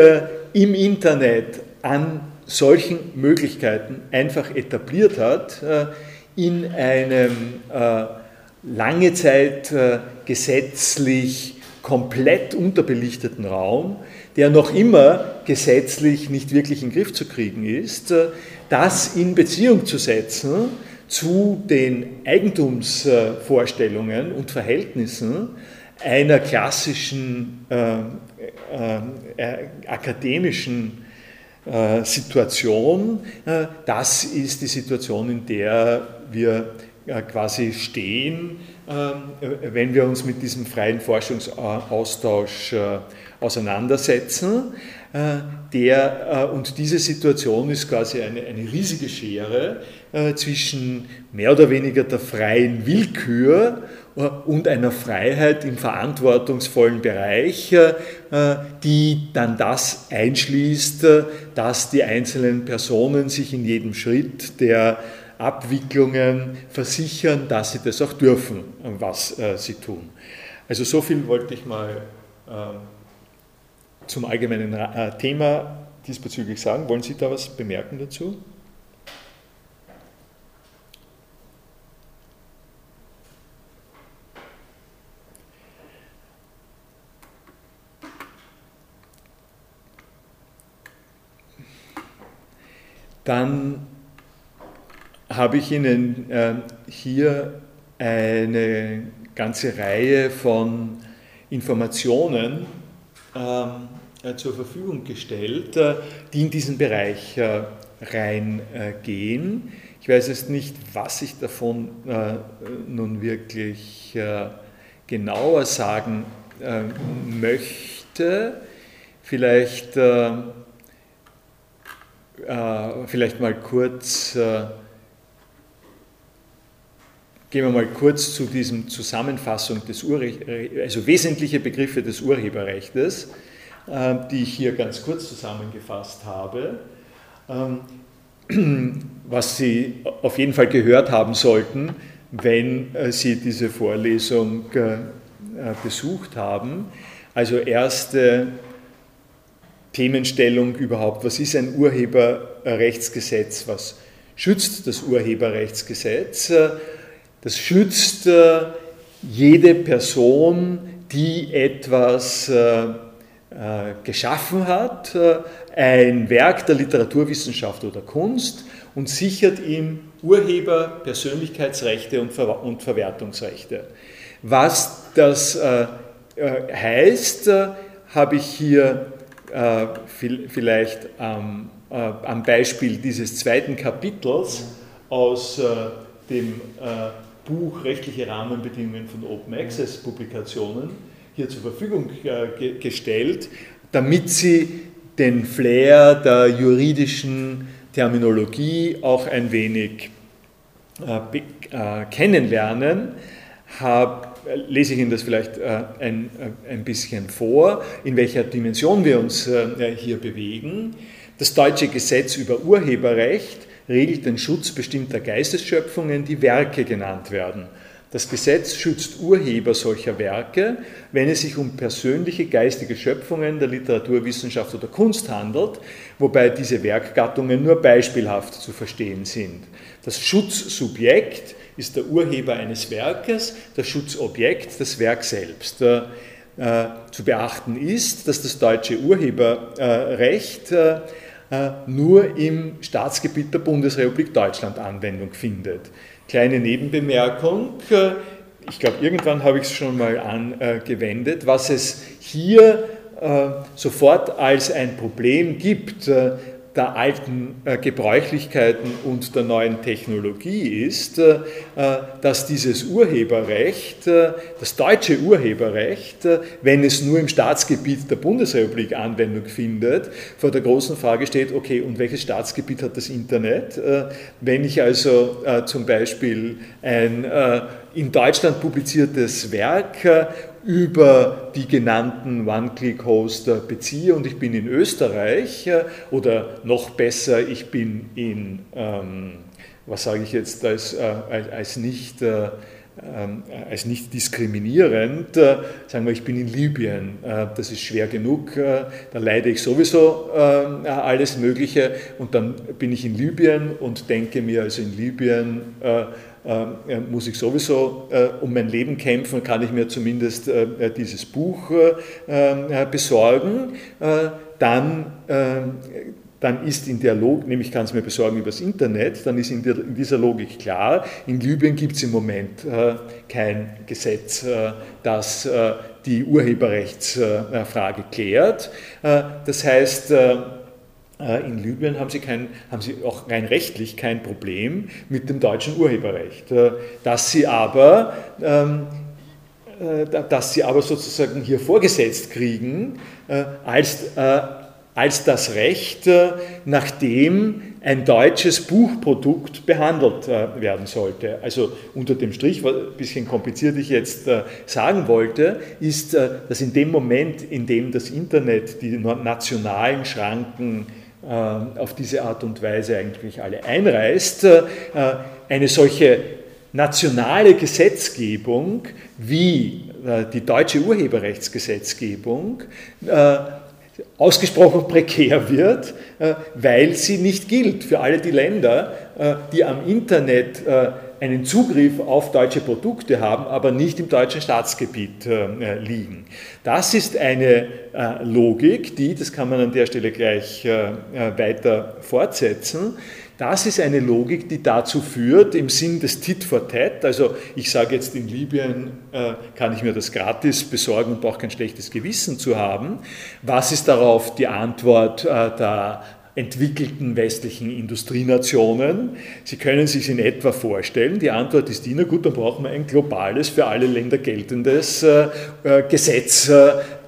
im Internet an solchen Möglichkeiten einfach etabliert hat in einem lange Zeit gesetzlich komplett unterbelichteten Raum, der noch immer gesetzlich nicht wirklich in den Griff zu kriegen ist, das in Beziehung zu setzen zu den Eigentumsvorstellungen und Verhältnissen einer klassischen äh, äh, akademischen äh, Situation. Äh, das ist die Situation, in der wir äh, quasi stehen, wenn wir uns mit diesem freien Forschungsaustausch auseinandersetzen. Der, und diese Situation ist quasi eine, eine riesige Schere zwischen mehr oder weniger der freien Willkür und einer Freiheit im verantwortungsvollen Bereich, äh, die dann das einschließt, äh, dass die einzelnen Personen sich in jedem Schritt der Abwicklungen versichern, dass sie das auch dürfen, was äh, sie tun. Also so viel wollte ich mal zum allgemeinen Thema diesbezüglich sagen. Wollen Sie da was bemerken dazu? Dann habe ich Ihnen äh, hier eine ganze Reihe von Informationen ähm, äh, zur Verfügung gestellt, äh, die in diesen Bereich reingehen. Ich weiß jetzt nicht, was ich davon nun wirklich genauer sagen möchte. Vielleicht äh, vielleicht mal kurz, äh, gehen wir mal kurz zu diesem Zusammenfassung des Urrecht, also wesentliche Begriffe des Urheberrechts, äh, die ich hier ganz kurz zusammengefasst habe. Ähm, [CLEARS THROAT] was Sie auf jeden Fall gehört haben sollten, wenn Sie diese Vorlesung besucht haben. Also erste Themenstellung überhaupt. Was ist ein Urheberrechtsgesetz? Was schützt das Urheberrechtsgesetz? Das schützt äh, jede Person, die etwas äh, äh, geschaffen hat, ein Werk der Literaturwissenschaft oder Kunst und sichert ihm Urheber, Persönlichkeitsrechte und, Verwertungsrechte. Was das heißt, habe ich hier äh, vielleicht am, äh, am Beispiel dieses zweiten Kapitels aus äh, dem Buch Rechtliche Rahmenbedingungen von Open Access Publikationen hier zur Verfügung gestellt, damit Sie den Flair der juridischen Terminologie auch ein wenig kennenlernen. Habe lese ich Ihnen das vielleicht äh, ein, äh, ein bisschen vor, in welcher Dimension wir uns äh, hier bewegen. Das deutsche Gesetz über Urheberrecht regelt den Schutz bestimmter Geistesschöpfungen, die Werke genannt werden. Das Gesetz schützt Urheber solcher Werke, wenn es sich um persönliche geistige Schöpfungen der Literaturwissenschaft oder Kunst handelt, wobei diese Werkgattungen nur beispielhaft zu verstehen sind. Das Schutzsubjekt ist der Urheber eines Werkes, das Schutzobjekt das Werk selbst. Äh, zu beachten ist, dass das deutsche Urheberrecht äh, äh, nur im Staatsgebiet der Bundesrepublik Deutschland Anwendung findet. Kleine Nebenbemerkung, äh, ich glaube, irgendwann habe ich es schon mal angewendet, was es hier äh, sofort als ein Problem gibt, der alten äh, Gebräuchlichkeiten und der neuen Technologie ist, äh, äh dass dieses Urheberrecht, äh, das deutsche Urheberrecht, äh, wenn es nur im Staatsgebiet der Bundesrepublik Anwendung findet, vor der großen Frage steht, okay, und welches Staatsgebiet hat das Internet? Äh, wenn ich also zum Beispiel ein in Deutschland publiziertes Werk über die genannten One-Click-Hoster beziehe. Und ich bin in Österreich äh, oder noch besser, ich bin in, ähm, was sage ich jetzt als, äh, als nicht äh, ähm, als nicht diskriminierend, äh, sagen wir, ich bin in Libyen, das ist schwer genug, da leide ich sowieso alles Mögliche. Und dann bin ich in Libyen und denke mir, also in Libyen muss ich sowieso um mein Leben kämpfen, kann ich mir zumindest dieses Buch besorgen. Dann dann ist in der Logik, nämlich kann es mir besorgen übers Internet, dann ist in, der, in dieser Logik klar, in Libyen gibt es im Moment äh, kein Gesetz, äh, das äh, die Urheberrechtsfrage klärt. Äh, das heißt, äh, äh, in Libyen haben sie, kein, haben sie auch rein rechtlich kein Problem mit dem deutschen Urheberrecht, dass sie aber ähm, dass sie aber sozusagen hier vorgesetzt kriegen als als das Recht, äh, nachdem ein deutsches Buchprodukt behandelt äh, werden sollte. Also unter dem Strich, was ein bisschen kompliziert ich jetzt äh, sagen wollte, ist, dass in dem Moment, in dem das Internet die nationalen Schranken auf diese Art und Weise eigentlich alle einreißt, eine solche nationale Gesetzgebung wie die deutsche Urheberrechtsgesetzgebung ausgesprochen prekär wird, äh, weil sie nicht gilt für alle die Länder, äh, die am Internet äh, einen Zugriff auf deutsche Produkte haben, aber nicht im deutschen Staatsgebiet liegen. Das ist eine Logik, die, das kann man an der Stelle gleich weiter fortsetzen, das ist eine Logik, die dazu führt, im Sinn des Tit for Tat, also ich sage jetzt in Libyen, äh, kann ich mir das gratis besorgen und brauche kein schlechtes Gewissen zu haben. Was ist darauf die Antwort äh, der entwickelten westlichen Industrienationen. Sie können sich in etwa vorstellen, die Antwort ist die, na gut, dann brauchen wir ein globales, für alle Länder geltendes äh, Gesetz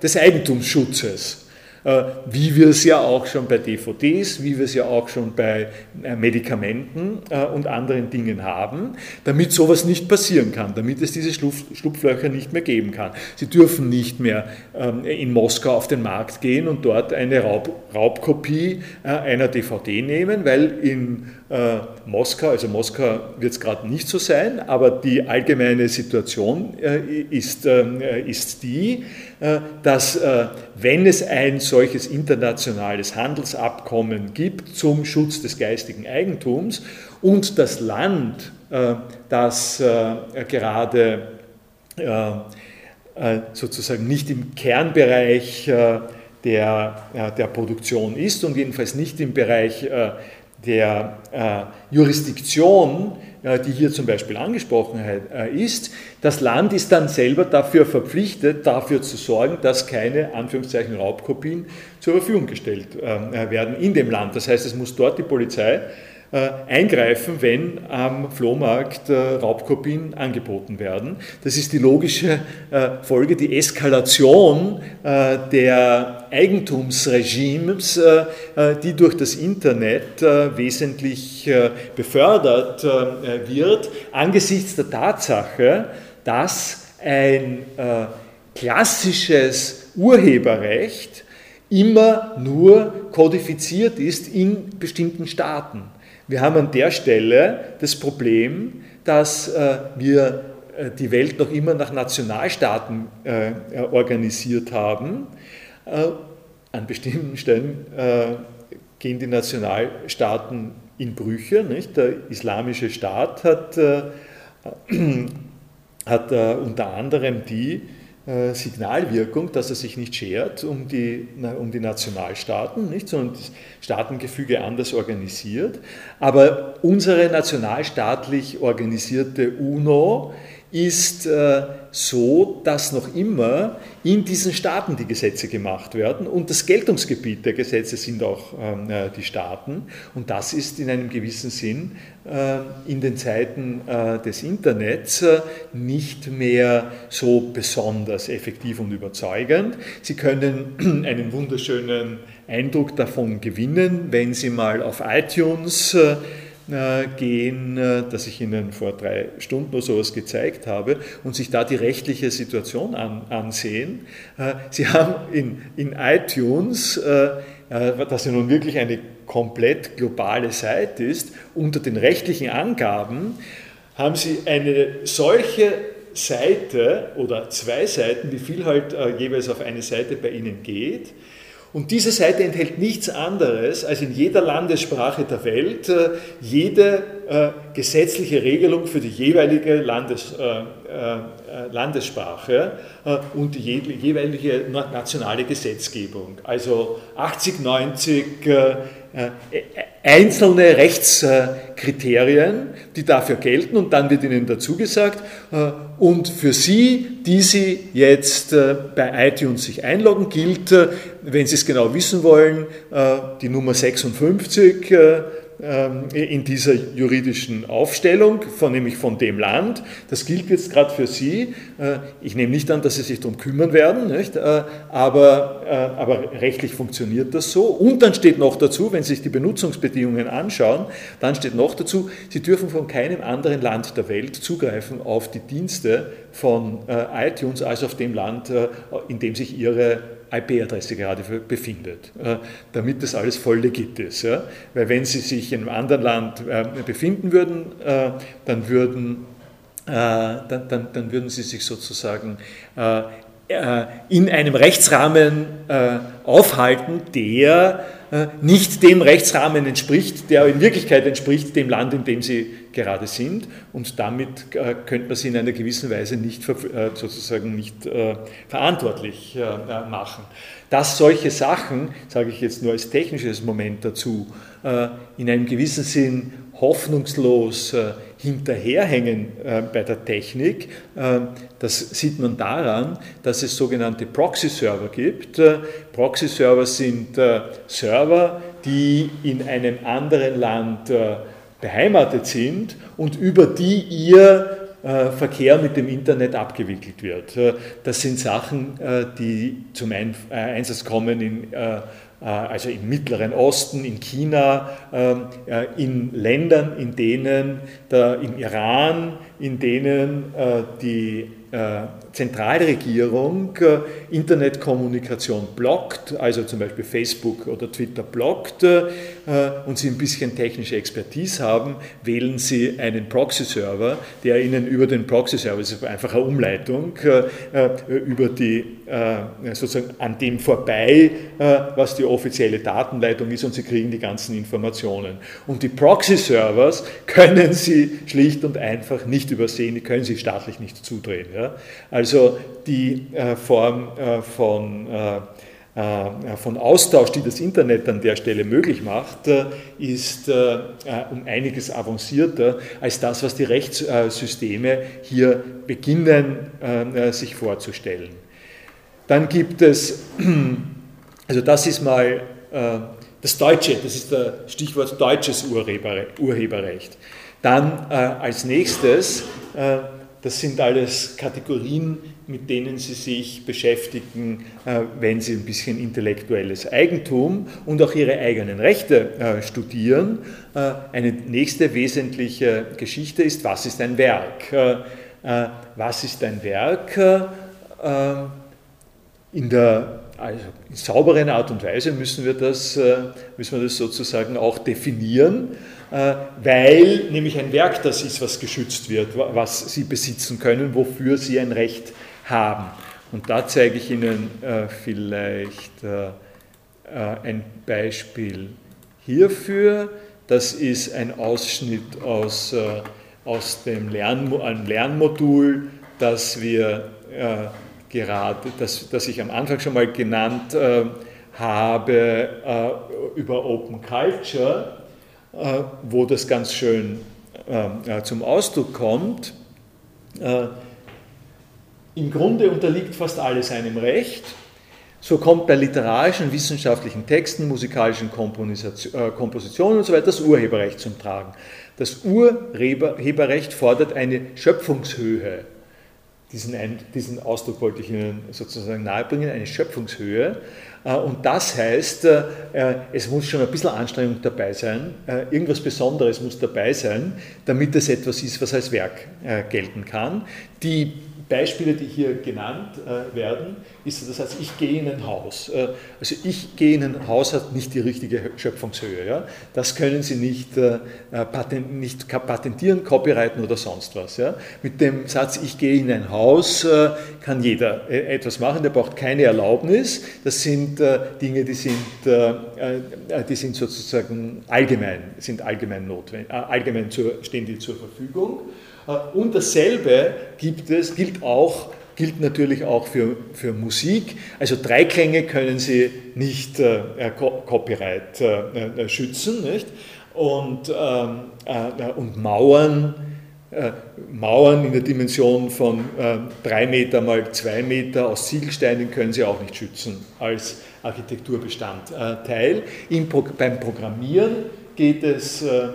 des Eigentumsschutzes. Äh, wie wir es ja auch schon bei DVDs, wie wir es ja auch schon bei äh, Medikamenten äh, und anderen Dingen haben, damit sowas nicht passieren kann, damit es diese Schlupflöcher nicht mehr geben kann. Sie dürfen nicht mehr ähm, in Moskau auf den Markt gehen und dort eine Raub Raubkopie einer DVD nehmen, weil in Moskau, also Moskau wird es gerade nicht so sein, aber die allgemeine Situation ist, ähm, ist die, äh, dass äh, wenn es ein solches internationales Handelsabkommen gibt zum Schutz des geistigen Eigentums und das Land, äh, das gerade sozusagen nicht im Kernbereich der, der Produktion ist und jedenfalls nicht im Bereich der Jurisdiktion äh, die hier zum Beispiel angesprochen äh, ist, das Land ist dann selber dafür verpflichtet, dafür zu sorgen, dass keine Anführungszeichen Raubkopien zur Verfügung gestellt äh, werden in dem Land. Das heißt, es muss dort die Polizei äh, eingreifen, wenn am Flohmarkt äh, Raubkopien angeboten werden. Das ist die logische äh, Folge, die Eskalation der Eigentumsregimes, die durch das Internet wesentlich befördert wird, angesichts der Tatsache, dass ein klassisches Urheberrecht immer nur kodifiziert ist in bestimmten Staaten. Wir haben an der Stelle das Problem, dass äh, wir äh, die Welt noch immer nach Nationalstaaten äh, organisiert haben. An bestimmten Stellen gehen die Nationalstaaten in Brüche. Nicht? Der islamische Staat hat, [CLEARS THROAT] hat unter anderem die äh, Signalwirkung, dass er sich nicht schert um die, um die Nationalstaaten, nicht, sondern das Staatengefüge anders organisiert. Aber unsere nationalstaatlich organisierte UNO ist äh, so, dass noch immer in diesen Staaten die Gesetze gemacht werden und das Geltungsgebiet der Gesetze sind auch ähm, äh, die Staaten und das ist in einem gewissen Sinn äh, in den Zeiten äh, des Internets nicht mehr so besonders effektiv und überzeugend. Sie können [CLEARS THROAT] einen wunderschönen Eindruck davon gewinnen, wenn Sie mal auf iTunes gehen, äh, das ich Ihnen vor drei Stunden oder sowas gezeigt habe, und sich da die rechtliche Situation an, ansehen. Äh, Sie haben in, in iTunes, das ja nun wirklich eine komplett globale Seite ist, unter den rechtlichen Angaben haben Sie eine solche Seite oder zwei Seiten, wie viel halt jeweils auf eine Seite bei Ihnen geht, und diese Seite enthält nichts anderes als in jeder Landessprache der Welt äh, jede äh, gesetzliche Regelung für die jeweilige Landes, äh, Landessprache und die jeweilige nationale Gesetzgebung. Also 80, 90 äh, einzelne Rechtskriterien, die dafür gelten und dann wird Ihnen dazu gesagt, und für Sie, die Sie jetzt bei iTunes sich einloggen, gilt, wenn Sie es genau wissen wollen, die Nummer 56 ähm, in dieser juridischen Aufstellung, von, nämlich von dem Land. Das gilt jetzt gerade für Sie. Äh, ich nehme nicht an, dass Sie sich darum kümmern werden, nicht? Äh, aber, äh, aber rechtlich funktioniert das so. Und dann steht noch dazu, wenn Sie sich die Benutzungsbedingungen anschauen, dann steht noch dazu, Sie dürfen von keinem anderen Land der Welt zugreifen auf die Dienste von iTunes als auf dem Land, in dem sich Ihre IP-Adresse gerade befindet, äh, damit das alles voll legit ist. Weil wenn Sie sich in einem anderen Land äh, befinden würden, äh, dann würden, dann, dann, dann würden Sie sich sozusagen in einem Rechtsrahmen aufhalten, der nicht dem Rechtsrahmen entspricht, der in Wirklichkeit entspricht dem Land, in dem Sie gerade sind und damit äh, könnte man sie in einer gewissen Weise nicht äh, sozusagen nicht äh, verantwortlich machen. Dass solche Sachen, sage ich jetzt nur als technisches Moment dazu, in einem gewissen Sinn hoffnungslos hinterherhängen bei der Technik. Das sieht man daran, dass es sogenannte Proxy-Server gibt. Proxy-Server sind Server, die in einem anderen Land beheimatet sind und über die ihr äh, Verkehr mit dem Internet abgewickelt wird. Äh, das sind Sachen, äh, die zum Einsatz kommen in also im Mittleren Osten, in China, ähm, in Ländern, in denen, im Iran, in denen die Zentralregierung äh, Internetkommunikation blockt, also zum Beispiel Facebook oder Twitter blockt äh, und Sie ein bisschen technische Expertise haben, wählen Sie einen Proxy-Server, der Ihnen über den Proxy-Server, das ist einfach eine Umleitung, äh, über die, sozusagen an dem vorbei, was die offizielle Datenleitung ist und Sie kriegen die ganzen Informationen. Und die Proxy-Servers [LAUGHS] können Sie schlicht und einfach nicht übersehen, die können Sie staatlich nicht zudrehen. Also die äh, Form äh, von, äh, von Austausch, die das Internet an der Stelle möglich macht, ist um einiges avancierter als das, was die Rechtssysteme hier beginnen sich vorzustellen. Dann gibt es, [CLEARS THROAT] also das ist mal das Deutsche, das ist das Stichwort deutsches Urheberrecht. Dann als nächstes das sind alles Kategorien, mit denen Sie sich beschäftigen, äh, wenn Sie ein bisschen intellektuelles Eigentum und auch Ihre eigenen Rechte äh, studieren. Äh, eine nächste wesentliche Geschichte ist, was ist ein Werk? Was ist ein Werk? in der also in sauberen Art und Weise müssen wir das, müssen wir das sozusagen auch definieren, weil nämlich ein Werk das ist, was geschützt wird, was Sie besitzen können, wofür Sie ein Recht haben. Und da zeige ich Ihnen vielleicht ein Beispiel hierfür. Das ist ein Ausschnitt aus, äh, aus dem Lern, einem Lernmodul, das wir äh, gerade, das, das ich am Anfang schon mal genannt äh, habe, äh, über Open Culture, äh, wo das ganz schön äh, zum Ausdruck kommt. Im Grunde unterliegt fast alles einem Recht so kommt bei literarischen, wissenschaftlichen Texten, musikalischen äh, Kompositionen und so das Urheberrecht zum Tragen. Das Urheberrecht fordert eine Schöpfungshöhe. Diesen, diesen Ausdruck wollte ich Ihnen sozusagen nahebringen, eine Schöpfungshöhe. Äh, und das heißt, äh, es muss schon ein bisschen Anstrengung dabei sein, irgendwas Besonderes muss dabei sein, damit es etwas ist, was als Werk gelten kann. Die Beispiele, die hier genannt äh, werden, ist das heißt, ich gehe in ein Haus. Äh, also ich gehe in ein Haus hat nicht die richtige Schöpfungshöhe. Ja? Das können Sie nicht, äh, patent, nicht patentieren, copyrighten oder sonst was. Ja? Mit dem Satz, ich gehe in ein Haus, äh, kann jeder äh, etwas machen, der braucht keine Erlaubnis. Das sind äh, Dinge, die sind, die sind sozusagen allgemein, sind allgemein notwendig, allgemein zur, stehen die zur Verfügung. Äh, und dasselbe gibt es, gilt auch gilt natürlich auch für, für Musik. Also Dreiklänge können Sie nicht äh, Copyright äh, schützen. Nicht? Und, ähm, äh, und Mauern, äh, Mauern in der Dimension von äh, 3 Meter mal 2 Meter aus Ziegelsteinen können Sie auch nicht schützen als Architekturbestandteil. Im, beim Programmieren geht es äh,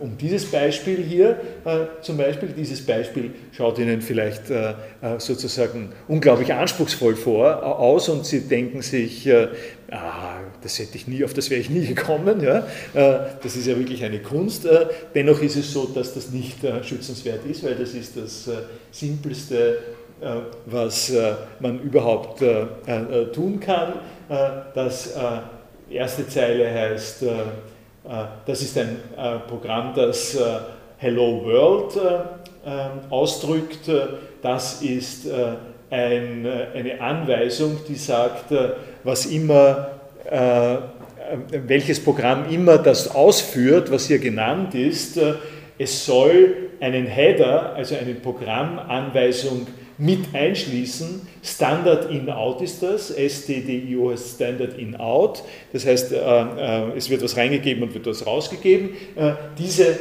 um dieses Beispiel hier äh, zum Beispiel. Dieses Beispiel schaut Ihnen vielleicht äh, sozusagen unglaublich anspruchsvoll vor, aus und Sie denken sich, ah, das hätte ich nie, auf das wäre ich nie [LAUGHS] gekommen. Ja? Das ist ja wirklich eine Kunst. Dennoch ist es so, dass das nicht schützenswert ist, weil das ist das Simpelste, was man überhaupt tun kann. Das erste Zeile heißt, äh, das ist ein äh, Programm, das äh, Hello World ausdrückt. Das ist ein, eine Anweisung, die sagt, was immer, welches Programm immer das ausführt, was hier genannt ist, es soll einen Header, also eine Programmanweisung mit einschließen. Standard in-out ist das, STDIO heißt Standard in-out, das heißt, äh, äh, es wird was reingegeben und wird was rausgegeben. Äh, diese,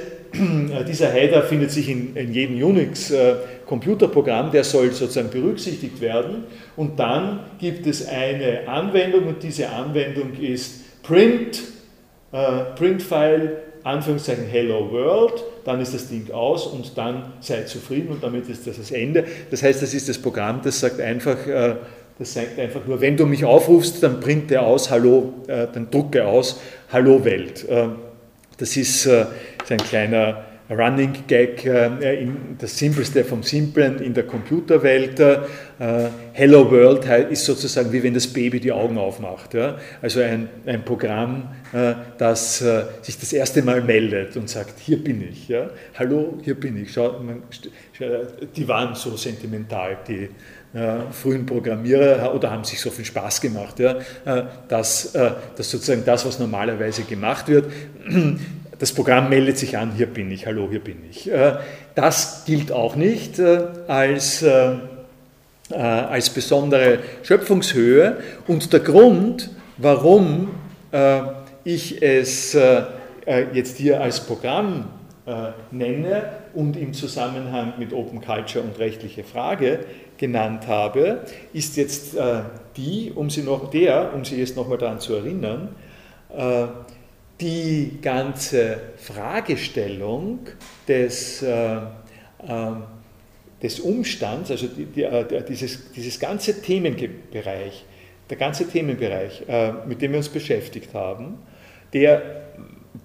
dieser Header findet sich in, in jedem Unix-Computerprogramm, der soll sozusagen berücksichtigt werden und dann gibt es eine Anwendung und diese Anwendung ist print, print-file, Anführungszeichen Hello World dann ist das Ding aus und dann seid zufrieden und damit ist das das Ende. Das heißt, das ist das Programm, das sagt einfach, äh, das sagt einfach nur, wenn du mich aufrufst, dann printe aus, hallo, äh, dann drucke aus, hallo Welt. Äh, das ist ein kleiner Running Gag, äh, das Simpelste vom Simplen in der Computerwelt. Äh, Hello World ist sozusagen wie wenn das Baby die Augen aufmacht. Also ein, ein Programm, äh, das sich das erste Mal meldet und sagt, hier bin ich. Hallo, hier bin ich. Schau, man, die waren so sentimental, die frühen Programmierer oder haben sich so viel Spaß gemacht, dass, dass sozusagen das, was normalerweise gemacht wird, das Programm meldet sich an, hier bin ich, hallo, hier bin ich. Äh, das gilt auch nicht äh, als, äh, als besondere Schöpfungshöhe. Und der Grund, warum ich es jetzt hier als Programm nenne und im Zusammenhang mit Open Culture und rechtliche Frage genannt habe, ist jetzt die, um Sie noch, der, um Sie jetzt nochmal daran zu erinnern, die ganze Fragestellung des, äh, äh, des Umstands, also die, die, äh, dieses, dieses ganze Themenbereich, der ganze Themenbereich, äh, mit dem wir uns beschäftigt haben, der,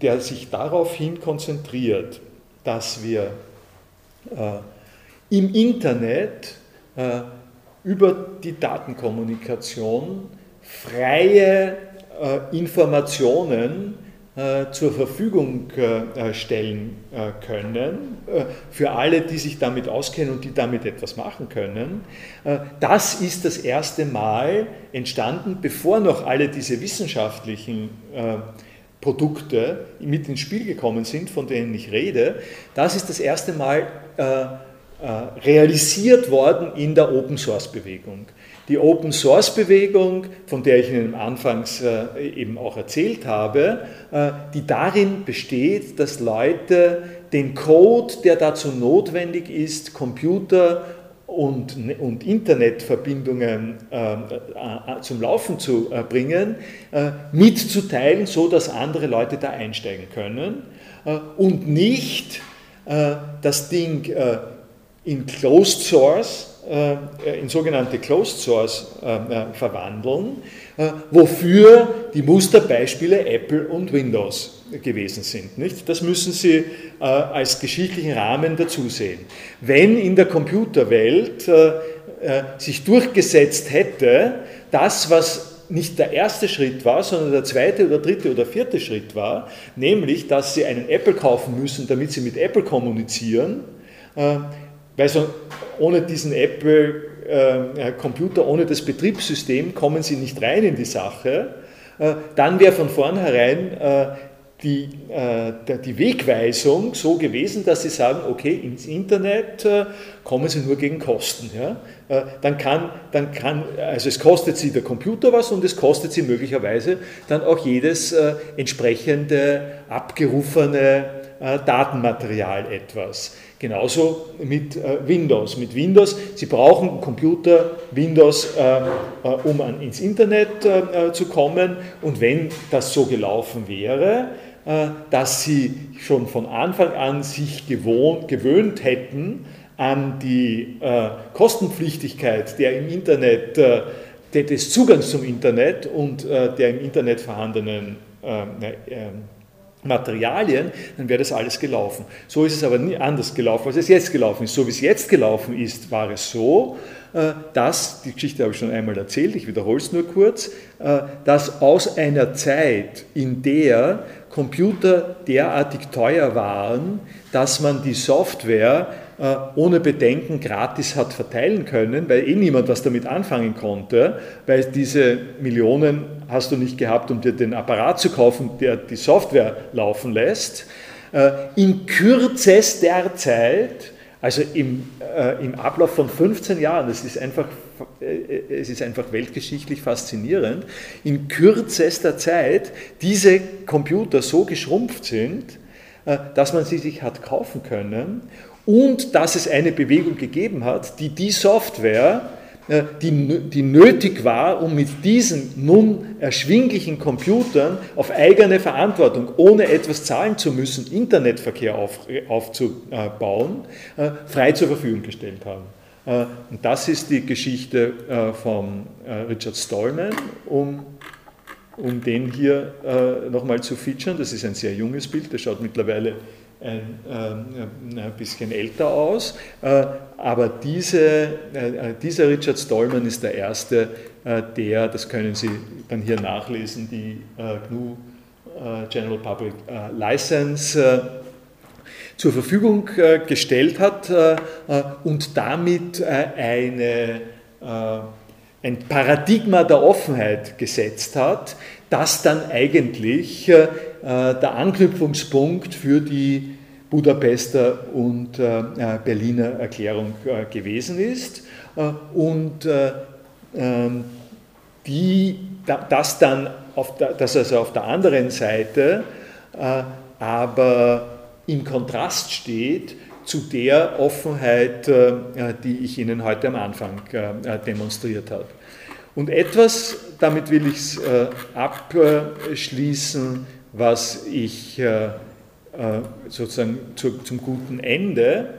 der sich daraufhin konzentriert, dass wir äh, im Internet äh, über die Datenkommunikation freie Informationen zur Verfügung äh, stellen können, für alle, die sich damit auskennen und die damit etwas machen können. Das ist das erste Mal entstanden, bevor noch alle diese wissenschaftlichen Produkte mit ins Spiel gekommen sind, von denen ich rede. Das ist das erste Mal realisiert worden in der Open Source Bewegung. Die Open Source Bewegung, von der ich Ihnen anfangs äh, eben auch erzählt habe, äh, die darin besteht, dass Leute den Code, der dazu notwendig ist, Computer und, und Internetverbindungen äh, zum Laufen zu bringen, mitzuteilen, so dass andere Leute da einsteigen können und nicht das Ding in Closed Source äh, in sogenannte Closed Source äh, äh, verwandeln, wofür die Musterbeispiele Apple und Windows gewesen sind. Nicht? Das müssen Sie als geschichtlichen Rahmen dazu sehen. Wenn in der Computerwelt sich durchgesetzt hätte, das, was nicht der erste Schritt war, sondern der zweite oder dritte oder vierte Schritt war, nämlich, dass Sie einen Apple kaufen müssen, damit Sie mit Apple kommunizieren, weil so ohne diesen Apple-Computer, äh, ohne das Betriebssystem kommen Sie nicht rein in die Sache. Äh, dann wäre von vornherein äh, die, die Wegweisung so gewesen, dass Sie sagen, okay, ins Internet kommen Sie nur gegen Kosten. Ja? Dann kann, dann kann, also es kostet Sie der Computer was und es kostet Sie möglicherweise dann auch jedes entsprechende abgerufene Datenmaterial etwas. Genauso mit äh, Windows. Mit Windows, Sie brauchen Computer, Windows, äh, äh, um an, ins Internet äh, äh, zu kommen. Und wenn das so gelaufen wäre, äh, dass Sie schon von Anfang an sich gewohnt, gewöhnt hätten an die Kostenpflichtigkeit der im Internet, des Zugangs zum Internet und der im Internet vorhandenen Materialien, dann wäre das alles gelaufen. So ist es aber nie anders gelaufen, als es jetzt gelaufen ist. So wie es jetzt gelaufen ist, war es so, äh, dass, die Geschichte habe ich schon einmal erzählt, ich wiederhole es nur kurz, äh, dass aus einer Zeit, in der Computer derartig teuer waren, dass man die Software ohne Bedenken gratis hat verteilen können, weil eh niemand was damit anfangen konnte, weil diese Millionen hast du nicht gehabt, um dir den Apparat zu kaufen, der die Software laufen lässt. Äh, in kürzester Zeit, also im, äh, im Ablauf von 15 Jahren, das ist einfach, es ist einfach weltgeschichtlich faszinierend, in kürzester Zeit diese Computer so geschrumpft sind, dass man sie sich hat kaufen können und dass es eine Bewegung gegeben hat, die die Software, äh, die, die nötig war, um mit diesen nun erschwinglichen Computern auf eigene Verantwortung, ohne etwas zahlen zu müssen, Internetverkehr auf, aufzubauen, äh, frei zur Verfügung gestellt haben. Äh, und das ist die Geschichte von Richard Stallman, um, um den hier nochmal zu featuren. Das ist ein sehr junges Bild, der schaut mittlerweile ein, äh, ein bisschen älter aus, äh, aber diese, äh, dieser Richard Stallman ist der erste, der, das können Sie dann hier nachlesen, die GNU General Public License zur Verfügung gestellt hat und damit eine, ein Paradigma der Offenheit gesetzt hat, das dann eigentlich der Anknüpfungspunkt für die Budapester und äh, äh, Berliner Erklärung äh, gewesen ist und ähm, die, das dann auf der, das also auf der anderen Seite aber im Kontrast steht zu der Offenheit, die ich Ihnen heute am Anfang demonstriert habe. Und etwas, damit will ich es abschließen, was ich äh, sozusagen zu, zum guten Ende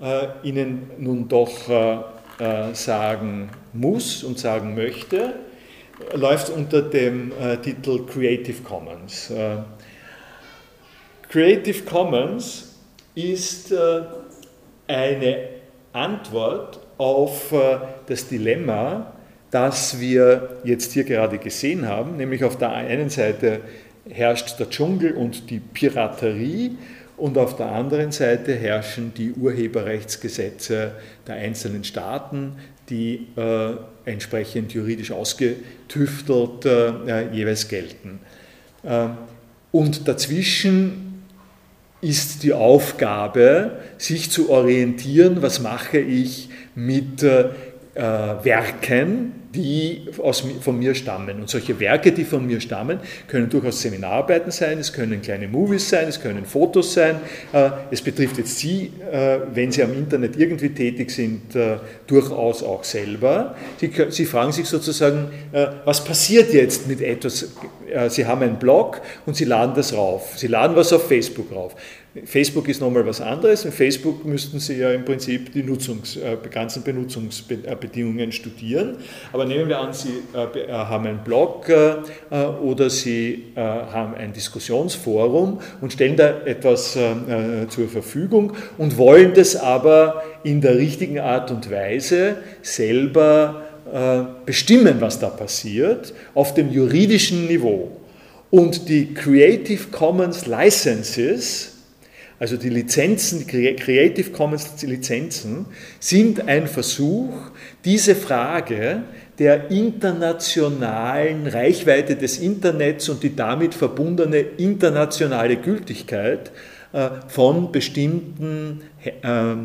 äh, Ihnen nun doch äh, sagen muss und sagen möchte, läuft unter dem Titel Creative Commons. Creative Commons ist eine Antwort auf das Dilemma, das wir jetzt hier gerade gesehen haben, nämlich auf der einen Seite herrscht der Dschungel und die Piraterie und auf der anderen Seite herrschen die Urheberrechtsgesetze der einzelnen Staaten, die äh, entsprechend juridisch ausgetüftelt äh, jeweils gelten. Äh, und dazwischen ist die Aufgabe, sich zu orientieren, was mache ich mit äh, Werken, die aus, von mir stammen. Und solche Werke, die von mir stammen, können durchaus Seminararbeiten sein, es können kleine Movies sein, es können Fotos sein. Äh, es betrifft jetzt Sie, äh, wenn Sie am Internet irgendwie tätig sind, äh, durchaus auch selber. Sie, Sie fragen sich sozusagen, was passiert jetzt mit etwas? Sie haben einen Blog und Sie laden das rauf. Sie laden was auf Facebook rauf. Facebook ist nochmal was anderes. In Facebook müssten Sie ja im Prinzip die Nutzungs, äh, ganzen Benutzungsbedingungen studieren. Aber nehmen wir an, Sie äh, äh haben einen Blog äh, äh oder Sie äh, haben ein Diskussionsforum und stellen da etwas zur Verfügung und wollen das aber in der richtigen Art und Weise selber bestimmen, was da passiert, auf dem juridischen Niveau. Und die Creative Commons Licenses, also die Lizenzen, die Creative Commons Lizenzen, sind ein Versuch, diese Frage der internationalen Reichweite des Internets und die damit verbundene internationale Gültigkeit äh, von bestimmten äh, äh,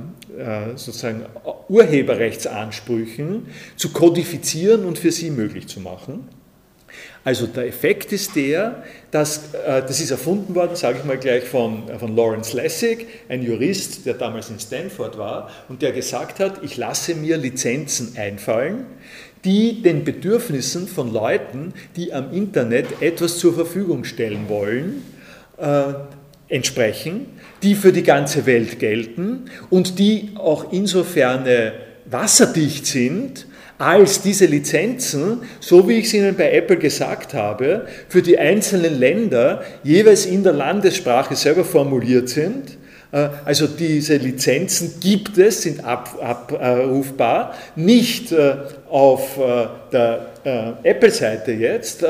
sozusagen Urheberrechtsansprüchen zu kodifizieren und für sie möglich zu machen. Also der Effekt ist der, dass, äh, das ist erfunden worden, sage ich mal gleich, von, äh, von Lawrence Lessig, ein Jurist, der damals in Stanford war und der gesagt hat, ich lasse mir Lizenzen einfallen, die den Bedürfnissen von Leuten, die am Internet etwas zur Verfügung stellen wollen, äh, entsprechen, die für die ganze Welt gelten und die auch insofern wasserdicht sind, als diese Lizenzen, so wie ich es Ihnen bei Apple gesagt habe, für die einzelnen Länder jeweils in der Landessprache selber formuliert sind. Äh, also diese Lizenzen gibt es, sind abrufbar, nicht äh, auf äh, der Apple-Seite jetzt,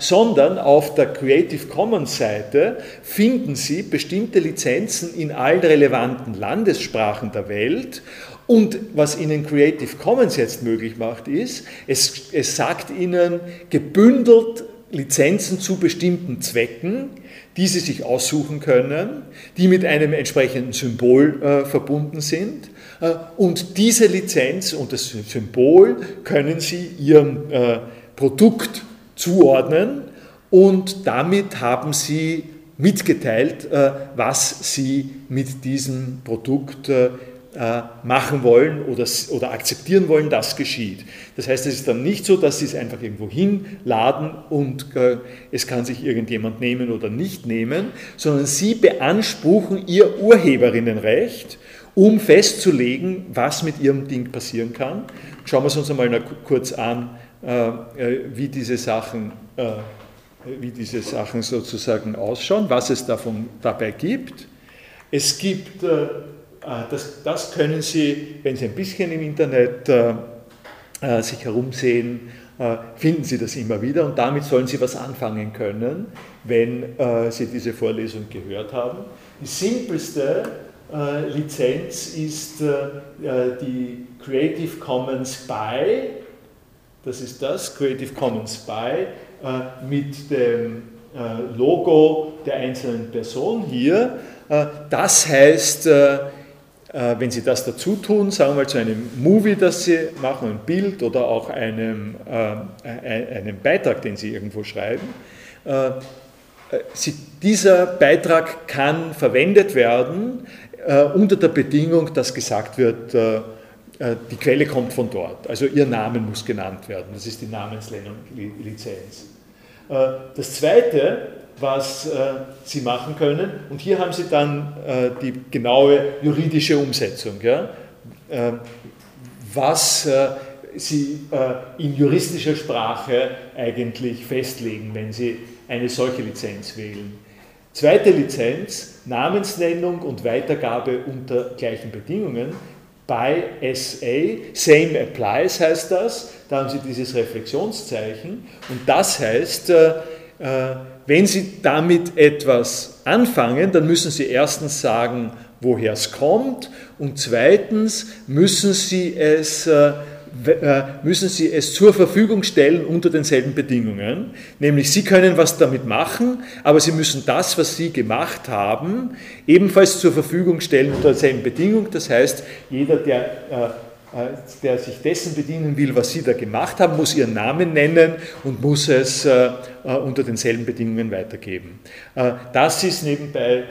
sondern auf der Creative Commons-Seite finden Sie bestimmte Lizenzen in allen relevanten Landessprachen der Welt und was Ihnen Creative Commons jetzt möglich macht, ist, es, es sagt Ihnen gebündelt Lizenzen zu bestimmten Zwecken, die Sie sich aussuchen können, die mit einem entsprechenden Symbol äh, verbunden sind. Äh, und diese Lizenz und das Symbol können Sie Ihrem äh, Produkt zuordnen und damit haben Sie mitgeteilt, äh, was Sie mit diesem Produkt äh, machen wollen oder, oder akzeptieren wollen, das geschieht. Das heißt, es ist dann nicht so, dass sie es einfach irgendwo hinladen und äh, es kann sich irgendjemand nehmen oder nicht nehmen, sondern sie beanspruchen ihr Urheberinnenrecht, um festzulegen, was mit ihrem Ding passieren kann. Schauen wir es uns einmal kurz an, äh, äh wie diese Sachen äh, wie diese Sachen sozusagen ausschauen, was es davon dabei gibt. Es gibt äh, äh, das, das, können Sie, wenn Sie ein bisschen im Internet äh, äh, sich herumsehen, finden Sie das immer wieder und damit sollen Sie was anfangen können, wenn Sie diese Vorlesung gehört haben. Die simpelste Lizenz ist die Creative Commons BY, das ist das, Creative Commons BY, mit dem Logo der einzelnen Person hier. Das heißt, äh, wenn Sie das dazu tun, sagen wir mal zu einem Movie, das Sie machen, ein Bild oder auch einem, äh, einem Beitrag, den Sie irgendwo schreiben, äh, Sie, dieser Beitrag kann verwendet werden äh, unter der Bedingung, dass gesagt wird, äh, äh, die Quelle kommt von dort. Also Ihr Name muss genannt werden. Das ist die Namensnennung-Lizenz. das Zweite, was äh, sie machen können. Und hier haben sie dann äh, die genaue juridische Umsetzung. Ja? Äh, was sie äh, in juristischer Sprache eigentlich festlegen, wenn sie eine solche Lizenz wählen. Zweite Lizenz, Namensnennung und Weitergabe unter gleichen Bedingungen. by SA, same applies heißt das, da haben Sie dieses Reflexionszeichen und das heißt, äh, äh, wenn Sie damit etwas anfangen, dann müssen Sie erstens sagen, woher es kommt und zweitens müssen Sie es äh, äh, müssen Sie es zur Verfügung stellen unter denselben Bedingungen. Nämlich Sie können was damit machen, aber Sie müssen das, was Sie gemacht haben, ebenfalls zur Verfügung stellen unter derselben Bedingung. Das heißt, jeder, der äh, der sich dessen bedienen will, was Sie da gemacht haben, muss Ihren Namen nennen und muss es äh, äh, unter denselben Bedingungen weitergeben. Das ist nebenbei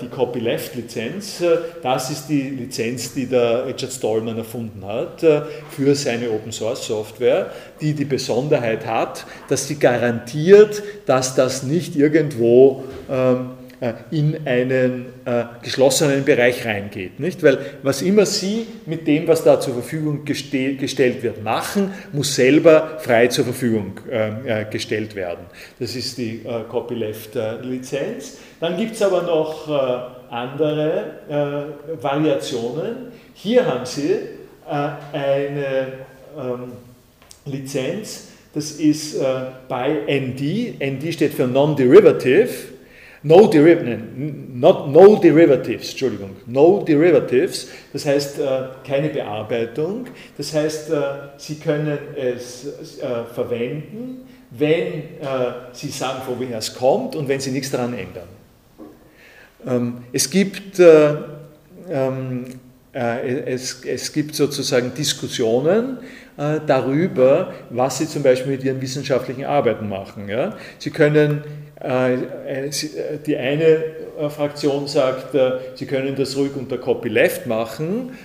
die Copyleft-Lizenz. Das ist die Lizenz, die der Richard Stallman erfunden hat für seine Open-Source-Software, die die Besonderheit hat, dass sie garantiert, dass das nicht irgendwo ähm, äh, in einen äh, geschlossenen Bereich reingeht. Nicht? Weil was immer Sie mit dem, was da zur Verfügung gestellt wird, machen, muss selber frei zur Verfügung äh, gestellt werden. Das ist die Copyleft-Lizenz. Dann gibt es aber noch andere Variationen. Hier haben Sie eine ähm, Lizenz, das ist bei ND. ND steht für Non-Derivative. No, not, no derivatives, Entschuldigung, no derivatives, das heißt äh, keine Bearbeitung, das heißt, äh, Sie können es äh, verwenden, wenn Sie sagen, von woher es kommt und wenn Sie nichts daran ändern. Ähm, es gibt ähm, es, gibt sozusagen Diskussionen darüber, was Sie zum Beispiel mit Ihren wissenschaftlichen Arbeiten machen. Sie können die eine Fraktion sagt, sie können das ruhig unter Copyleft machen,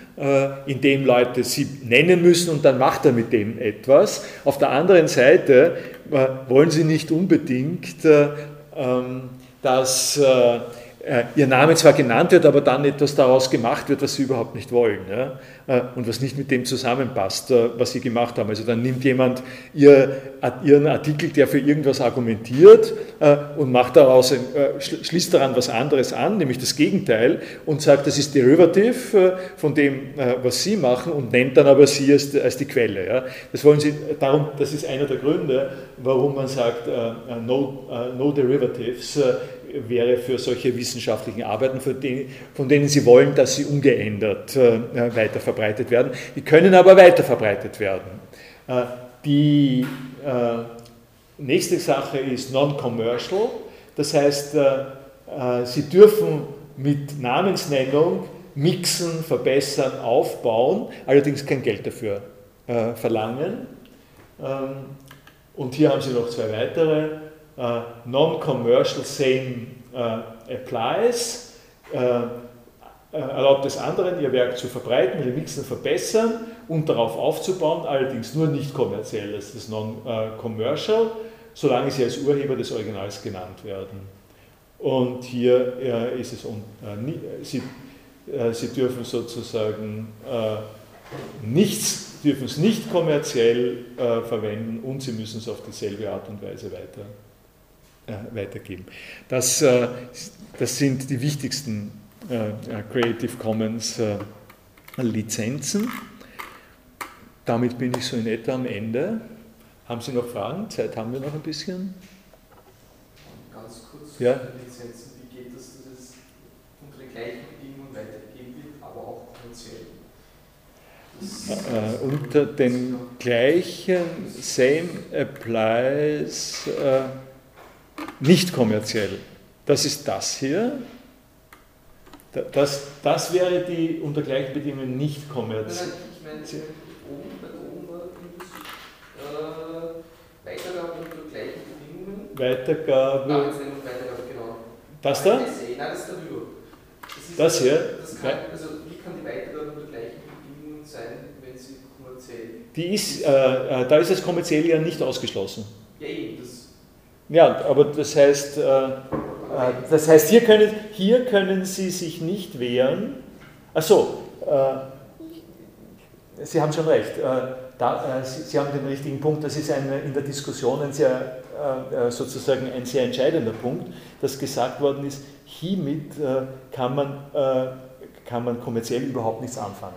indem Leute sie nennen müssen und dann macht er mit dem etwas. Auf der anderen Seite wollen sie nicht unbedingt, ähm, dass äh, ihr Name zwar genannt wird, aber dann etwas daraus gemacht wird, was sie überhaupt nicht wollen ja? Äh, und was nicht mit dem zusammenpasst, äh, was sie gemacht haben. Also dann nimmt jemand ihr, ihren Artikel, der für irgendwas argumentiert und macht daraus, schließt daran was anderes an, nämlich das Gegenteil und sagt, das ist Derivative von dem, was sie machen und nennt dann aber sie als, als die Quelle. Ja? Das wollen sie, darum, das ist einer der Gründe, warum man sagt, no, no derivatives wäre für solche wissenschaftlichen Arbeiten, von denen, von denen Sie wollen, dass sie ungeändert äh, weiter verbreitet werden. Die können aber weiter verbreitet werden. Äh, die äh, nächste Sache ist non-commercial, das heißt, äh, äh, Sie dürfen mit Namensnennung mixen, verbessern, aufbauen, allerdings kein Geld dafür äh, verlangen. Ähm, und hier haben Sie noch zwei weitere uh, non-commercial same uh, applies, uh, erlaubt es anderen, ihr Werk zu verbreiten, remixen, verbessern und darauf aufzubauen, allerdings nur nicht kommerziell, das ist non-commercial, solange sie als Urheber des Originals genannt werden. Und hier äh, ist es, äh, sie, äh, sie dürfen sozusagen nichts, dürfen es nicht kommerziell verwenden und sie müssen es auf dieselbe Art und Weise weiter äh, weitergeben. Das, äh, das sind die wichtigsten äh, Creative Commons Lizenzen. Damit bin ich so in etwa am Ende. Haben Sie noch Fragen? Zeit haben wir noch ein bisschen. Ganz kurz ja? Lizenzen. Wie geht das, dass es unter den gleichen Bedingungen weitergegeben wird, aber auch kommerziell? Äh, unter den gleichen Same applies. Äh, nicht kommerziell. Das ist das hier. Das, das wäre die unter gleichen Bedingungen nicht kommerziell. Ich meine, oben, bei oben äh, Weitergabe unter gleichen Bedingungen. Weitergabe. Namensnennung, Weitergabe, genau. Das da? Nein, das darüber. Das, ist, das hier? Das kann, also, wie kann die Weitergabe unter gleichen Bedingungen sein, wenn sie kommerziell. Die ist, äh, äh, da ist es kommerziell ja nicht ausgeschlossen. Ja, eben, das ja, aber das heißt, äh, äh, das heißt hier, können, hier können Sie sich nicht wehren. Achso, äh, Sie haben schon recht. Da, Sie, haben den richtigen Punkt. Das ist eine, in der Diskussion ein sehr, sozusagen ein sehr entscheidender Punkt, dass gesagt worden ist, hiermit kann man, kann man kommerziell überhaupt nichts anfangen.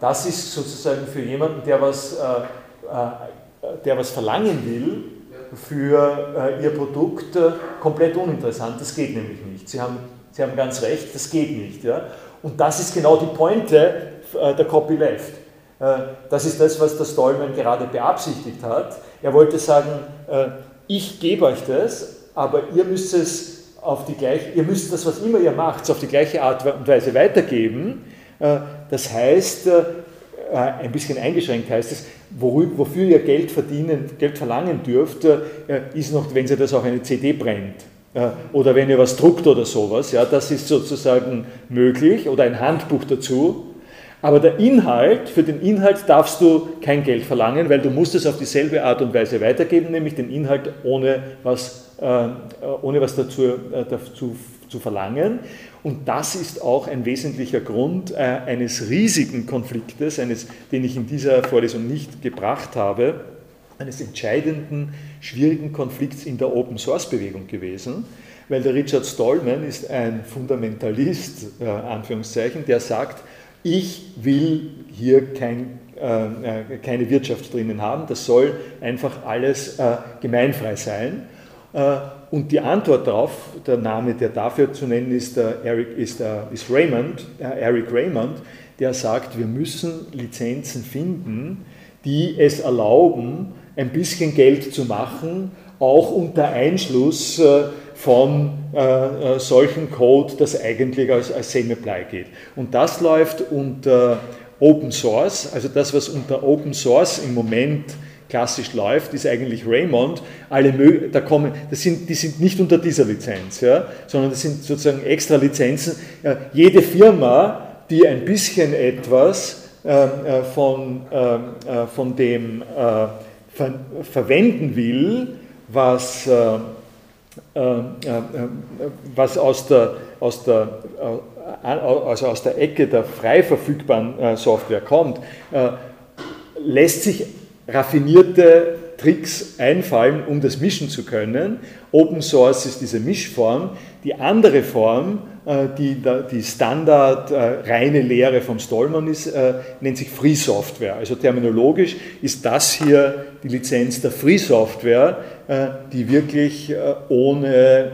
Das ist sozusagen für jemanden, der was, der was verlangen will, für ihr Produkt komplett uninteressant. Das geht nämlich nicht. Sie haben, Sie haben ganz recht, das geht nicht. Ja? Und das ist genau die Pointe der Copyleft. Das ist das, was der Stallman gerade beabsichtigt hat. Er wollte sagen, ich gebe euch das, aber ihr müsst es auf die gleiche, ihr müsst das, was immer ihr macht, auf die gleiche Art und Weise weitergeben. Äh, das heißt, äh, äh, ein bisschen eingeschränkt heißt es, wofür ihr Geld verdienen, Geld verlangen dürft, ist noch, wenn sie das auch eine CD brennt. Oder wenn ihr was druckt oder sowas, ja, das ist sozusagen möglich, oder ein Handbuch dazu. Aber der Inhalt, für den Inhalt darfst du kein Geld verlangen, weil du musst es auf dieselbe Art und Weise weitergeben, nämlich den Inhalt ohne was äh, ohne was dazu, äh, dazu zu verlangen. Und das ist auch ein wesentlicher Grund äh, eines riesigen Konfliktes, eines, den ich in dieser Vorlesung nicht gebracht habe, eines entscheidenden, schwierigen Konflikts in der Open Source Bewegung gewesen, weil der Richard Stallman ist ein Fundamentalist, äh, Anführungszeichen, der sagt, ich will hier kein, äh, keine Wirtschaft drinnen haben, das soll einfach alles äh, gemeinfrei sein. Äh, und die Antwort darauf, der Name, der dafür zu nennen ist, Eric, ist, ist Raymond, Eric Raymond, der sagt, wir müssen Lizenzen finden, die es erlauben, ein bisschen Geld zu machen, auch unter Einschluss äh, von äh, solchen Code, das eigentlich als, als Semi-Apply geht. Und das läuft unter Open Source, also das, was unter Open Source im Moment klassisch läuft, ist eigentlich Raymond. Alle, da kommen, das sind, die sind nicht unter dieser Lizenz, ja, sondern das sind sozusagen extra Lizenzen. Ja, jede Firma, die ein bisschen etwas ähm, äh, von, ähm, äh, von dem äh, ver verwenden will, was, äh, äh, äh, was aus der, aus der also aus der Ecke der frei verfügbaren Software kommt, lässt sich raffinierte Tricks einfallen, um das mischen zu können. Open Source ist diese Mischform. Die andere Form, äh, die die Standard äh, reine Lehre vom Stallman ist, äh, nennt sich Free Software. Also terminologisch ist das hier die Lizenz der Free Software, die wirklich ohne,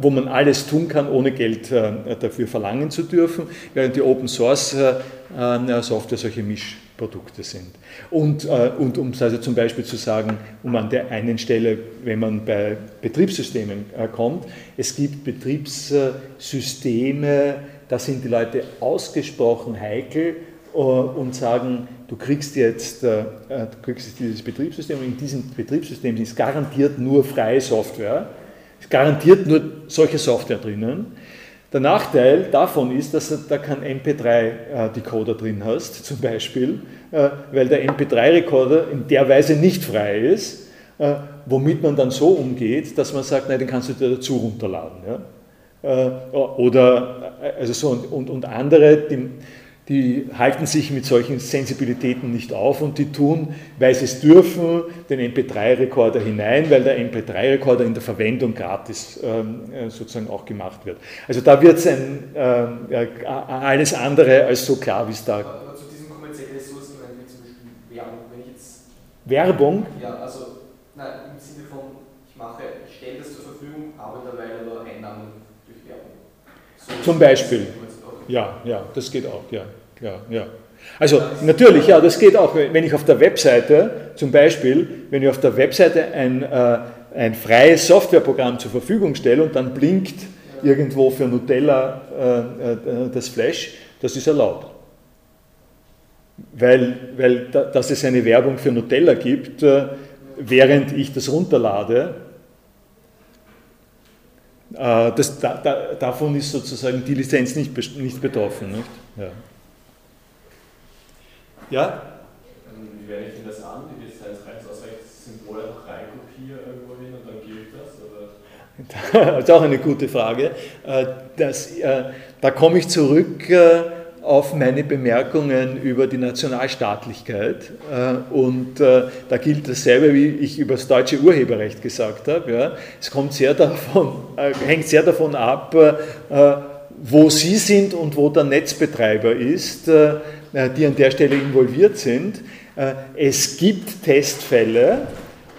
wo man alles tun kann, ohne Geld dafür verlangen zu dürfen, während die Open Source Software solche Misch Produkte sind. Und, äh, und um also zum Beispiel zu sagen, um an der einen Stelle, wenn man bei Betriebssystemen äh, kommt, es gibt Betriebssysteme, da sind die Leute ausgesprochen heikel äh, und sagen, du kriegst jetzt äh, äh, du kriegst dieses Betriebssystem und in diesem Betriebssystem ist garantiert nur freie Software, ist garantiert nur solche Software drinnen. Der Nachteil davon ist, dass du da keinen MP3-Decoder drin hast, [LAUGHS] zum Beispiel, äh, weil der MP3-Recorder in der Weise nicht frei ist, äh, womit man dann so umgeht, dass man sagt, nein, den kannst du dir dazu runterladen. Ja? Äh, oder also so und, und andere, die, die halten sich mit solchen Sensibilitäten nicht auf und die tun, weil sie es dürfen, den MP3-Rekorder hinein, weil der MP3-Rekorder in der Verwendung gratis ähm, äh, sozusagen auch gemacht wird. Also da wird es äh, alles andere als so klar, wie es da... Aber zu diesen kommerziellen Ressourcen, wie zum Beispiel Werbung, wenn ich jetzt... Werbung? Ja, also nein, im Sinne von, ich mache, ich stelle das zur Verfügung, habe dabei aber Einnahmen durch Werbung. So zum Beispiel. Ja, ja, das geht auch, ja. Ja, ja. Also natürlich, ja, das geht auch, wenn ich auf der Webseite, zum Beispiel, wenn ich auf der Webseite ein, äh, ein freies Softwareprogramm zur Verfügung stelle und dann blinkt irgendwo für Nutella äh, äh, das Flash, das ist erlaubt. Weil, weil da, dass es eine Werbung für Nutella gibt, äh, während ich das runterlade, äh, das, da, da, davon ist sozusagen die Lizenz nicht, nicht betroffen. Nicht? Ja. Ja? Wie werde ich denn das an, die Lizenz rein ausreicht, Symbol einfach reinkopiere irgendwo hin und dann gilt das? Oder? [LAUGHS] das ist auch eine gute Frage. Äh, das, äh, da komme ich zurück auf meine Bemerkungen über die Nationalstaatlichkeit. Äh, und äh, da gilt dasselbe, wie ich über das deutsche Urheberrecht gesagt habe. Es kommt sehr davon, [LAUGHS] äh, hängt sehr davon ab, wo Sie sind und wo der Netzbetreiber ist, die an der Stelle involviert sind. Es gibt Testfälle,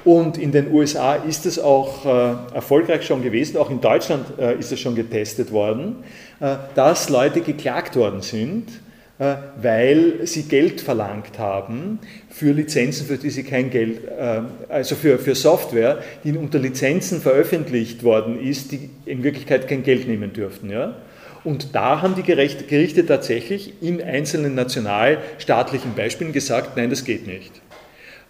und in den USA ist es auch erfolgreich schon gewesen, auch in Deutschland ist es schon getestet worden, dass Leute geklagt worden sind äh, weil sie Geld verlangt haben für Lizenzen, für die sie kein Geld, äh, also für, für Software, die unter Lizenzen veröffentlicht worden ist, die in Wirklichkeit kein Geld nehmen dürften. Ja? Und da haben die Gerichte tatsächlich in einzelnen nationalstaatlichen Beispielen gesagt, nein, das geht nicht.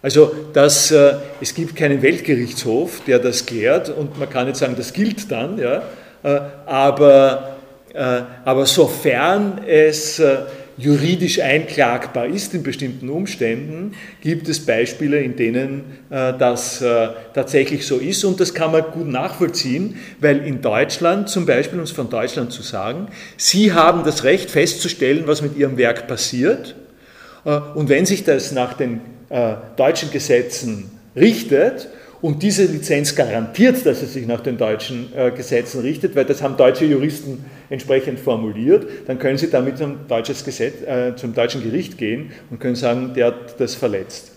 Also dass, äh, es gibt keinen Weltgerichtshof, der das klärt und man kann nicht sagen, das gilt dann, ja? Äh, aber, äh, aber sofern es äh, juridisch einklagbar ist in bestimmten Umständen, gibt es Beispiele, in denen äh, das äh, tatsächlich so ist. Und das kann man gut nachvollziehen, weil in Deutschland, zum Beispiel, um es von Deutschland zu sagen, Sie haben das Recht festzustellen, was mit Ihrem Werk passiert. Äh, und wenn sich das nach den äh, deutschen Gesetzen richtet, und diese Lizenz garantiert, dass es sich nach den deutschen äh, Gesetzen richtet, weil das haben deutsche Juristen entsprechend formuliert. Dann können Sie damit zum, Gesetz, äh, zum deutschen Gericht gehen und können sagen, der hat das verletzt.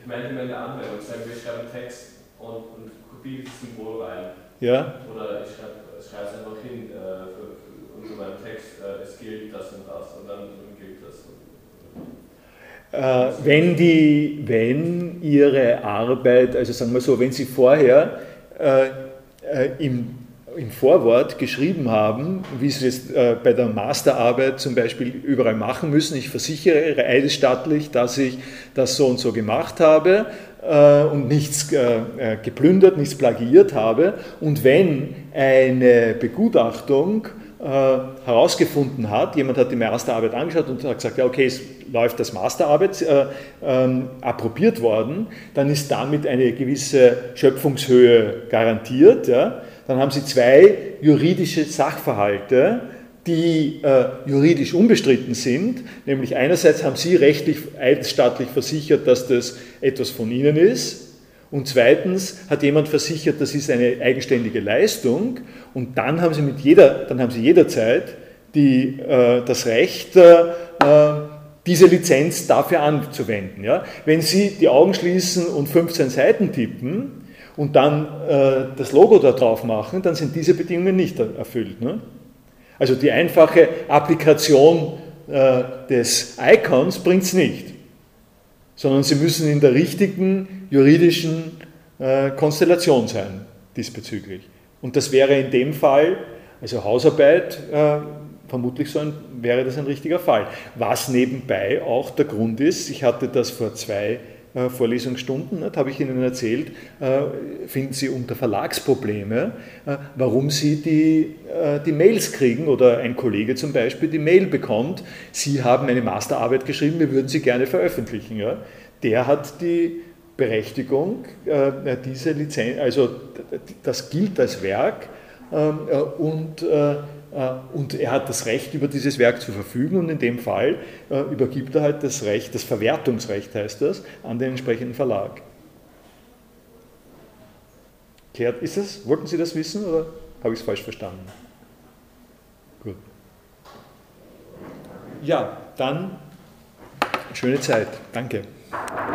Ich meine, in der Anwendung, sagen wir, ich schreibe einen Text und, und kopiere das Symbol rein. Ja. Oder ich schreibe es einfach hin äh, für, für, unter meinem Text, äh, es gilt das und das und dann gilt das. Äh, wenn, die, wenn Ihre Arbeit, also sagen wir so, wenn Sie vorher äh, äh, im, im Vorwort geschrieben haben, wie Sie es äh, bei der Masterarbeit zum Beispiel überall machen müssen, ich versichere eidesstattlich, dass ich das so und so gemacht habe äh, und nichts äh, geplündert, nichts plagiiert habe. Und wenn eine Begutachtung herausgefunden hat, jemand hat die Masterarbeit angeschaut und hat gesagt, ja okay, es läuft das Masterarbeit äh, ähm, approbiert worden, dann ist damit eine gewisse Schöpfungshöhe garantiert. Ja. Dann haben Sie zwei juridische Sachverhalte, die äh, juridisch unbestritten sind, nämlich einerseits haben Sie rechtlich eidesstattlich versichert, dass das etwas von Ihnen ist, und zweitens hat jemand versichert, das ist eine eigenständige Leistung, und dann haben Sie, mit jeder, dann haben Sie jederzeit die, äh, das Recht, äh, diese Lizenz dafür anzuwenden. Ja? Wenn Sie die Augen schließen und 15 Seiten tippen und dann äh, das Logo da drauf machen, dann sind diese Bedingungen nicht erfüllt. Ne? Also die einfache Applikation äh, des Icons bringt es nicht, sondern Sie müssen in der richtigen juridischen äh, Konstellation sein diesbezüglich. Und das wäre in dem Fall, also Hausarbeit, äh, vermutlich so ein, wäre das ein richtiger Fall. Was nebenbei auch der Grund ist, ich hatte das vor zwei äh, Vorlesungsstunden, das habe ich Ihnen erzählt, äh, finden Sie unter Verlagsprobleme, äh, warum Sie die, äh, die Mails kriegen oder ein Kollege zum Beispiel die Mail bekommt, Sie haben eine Masterarbeit geschrieben, wir würden sie gerne veröffentlichen. Ja? Der hat die Berechtigung, äh, diese Lizenz, also das gilt als Werk äh, und äh, und er hat das Recht, über dieses Werk zu verfügen und in dem Fall übergibt er halt das Recht, das Verwertungsrecht heißt das, an den entsprechenden Verlag. Klärt, ist das? Wollten Sie das wissen oder habe ich es falsch verstanden? Gut. Ja, dann schöne Zeit. Danke.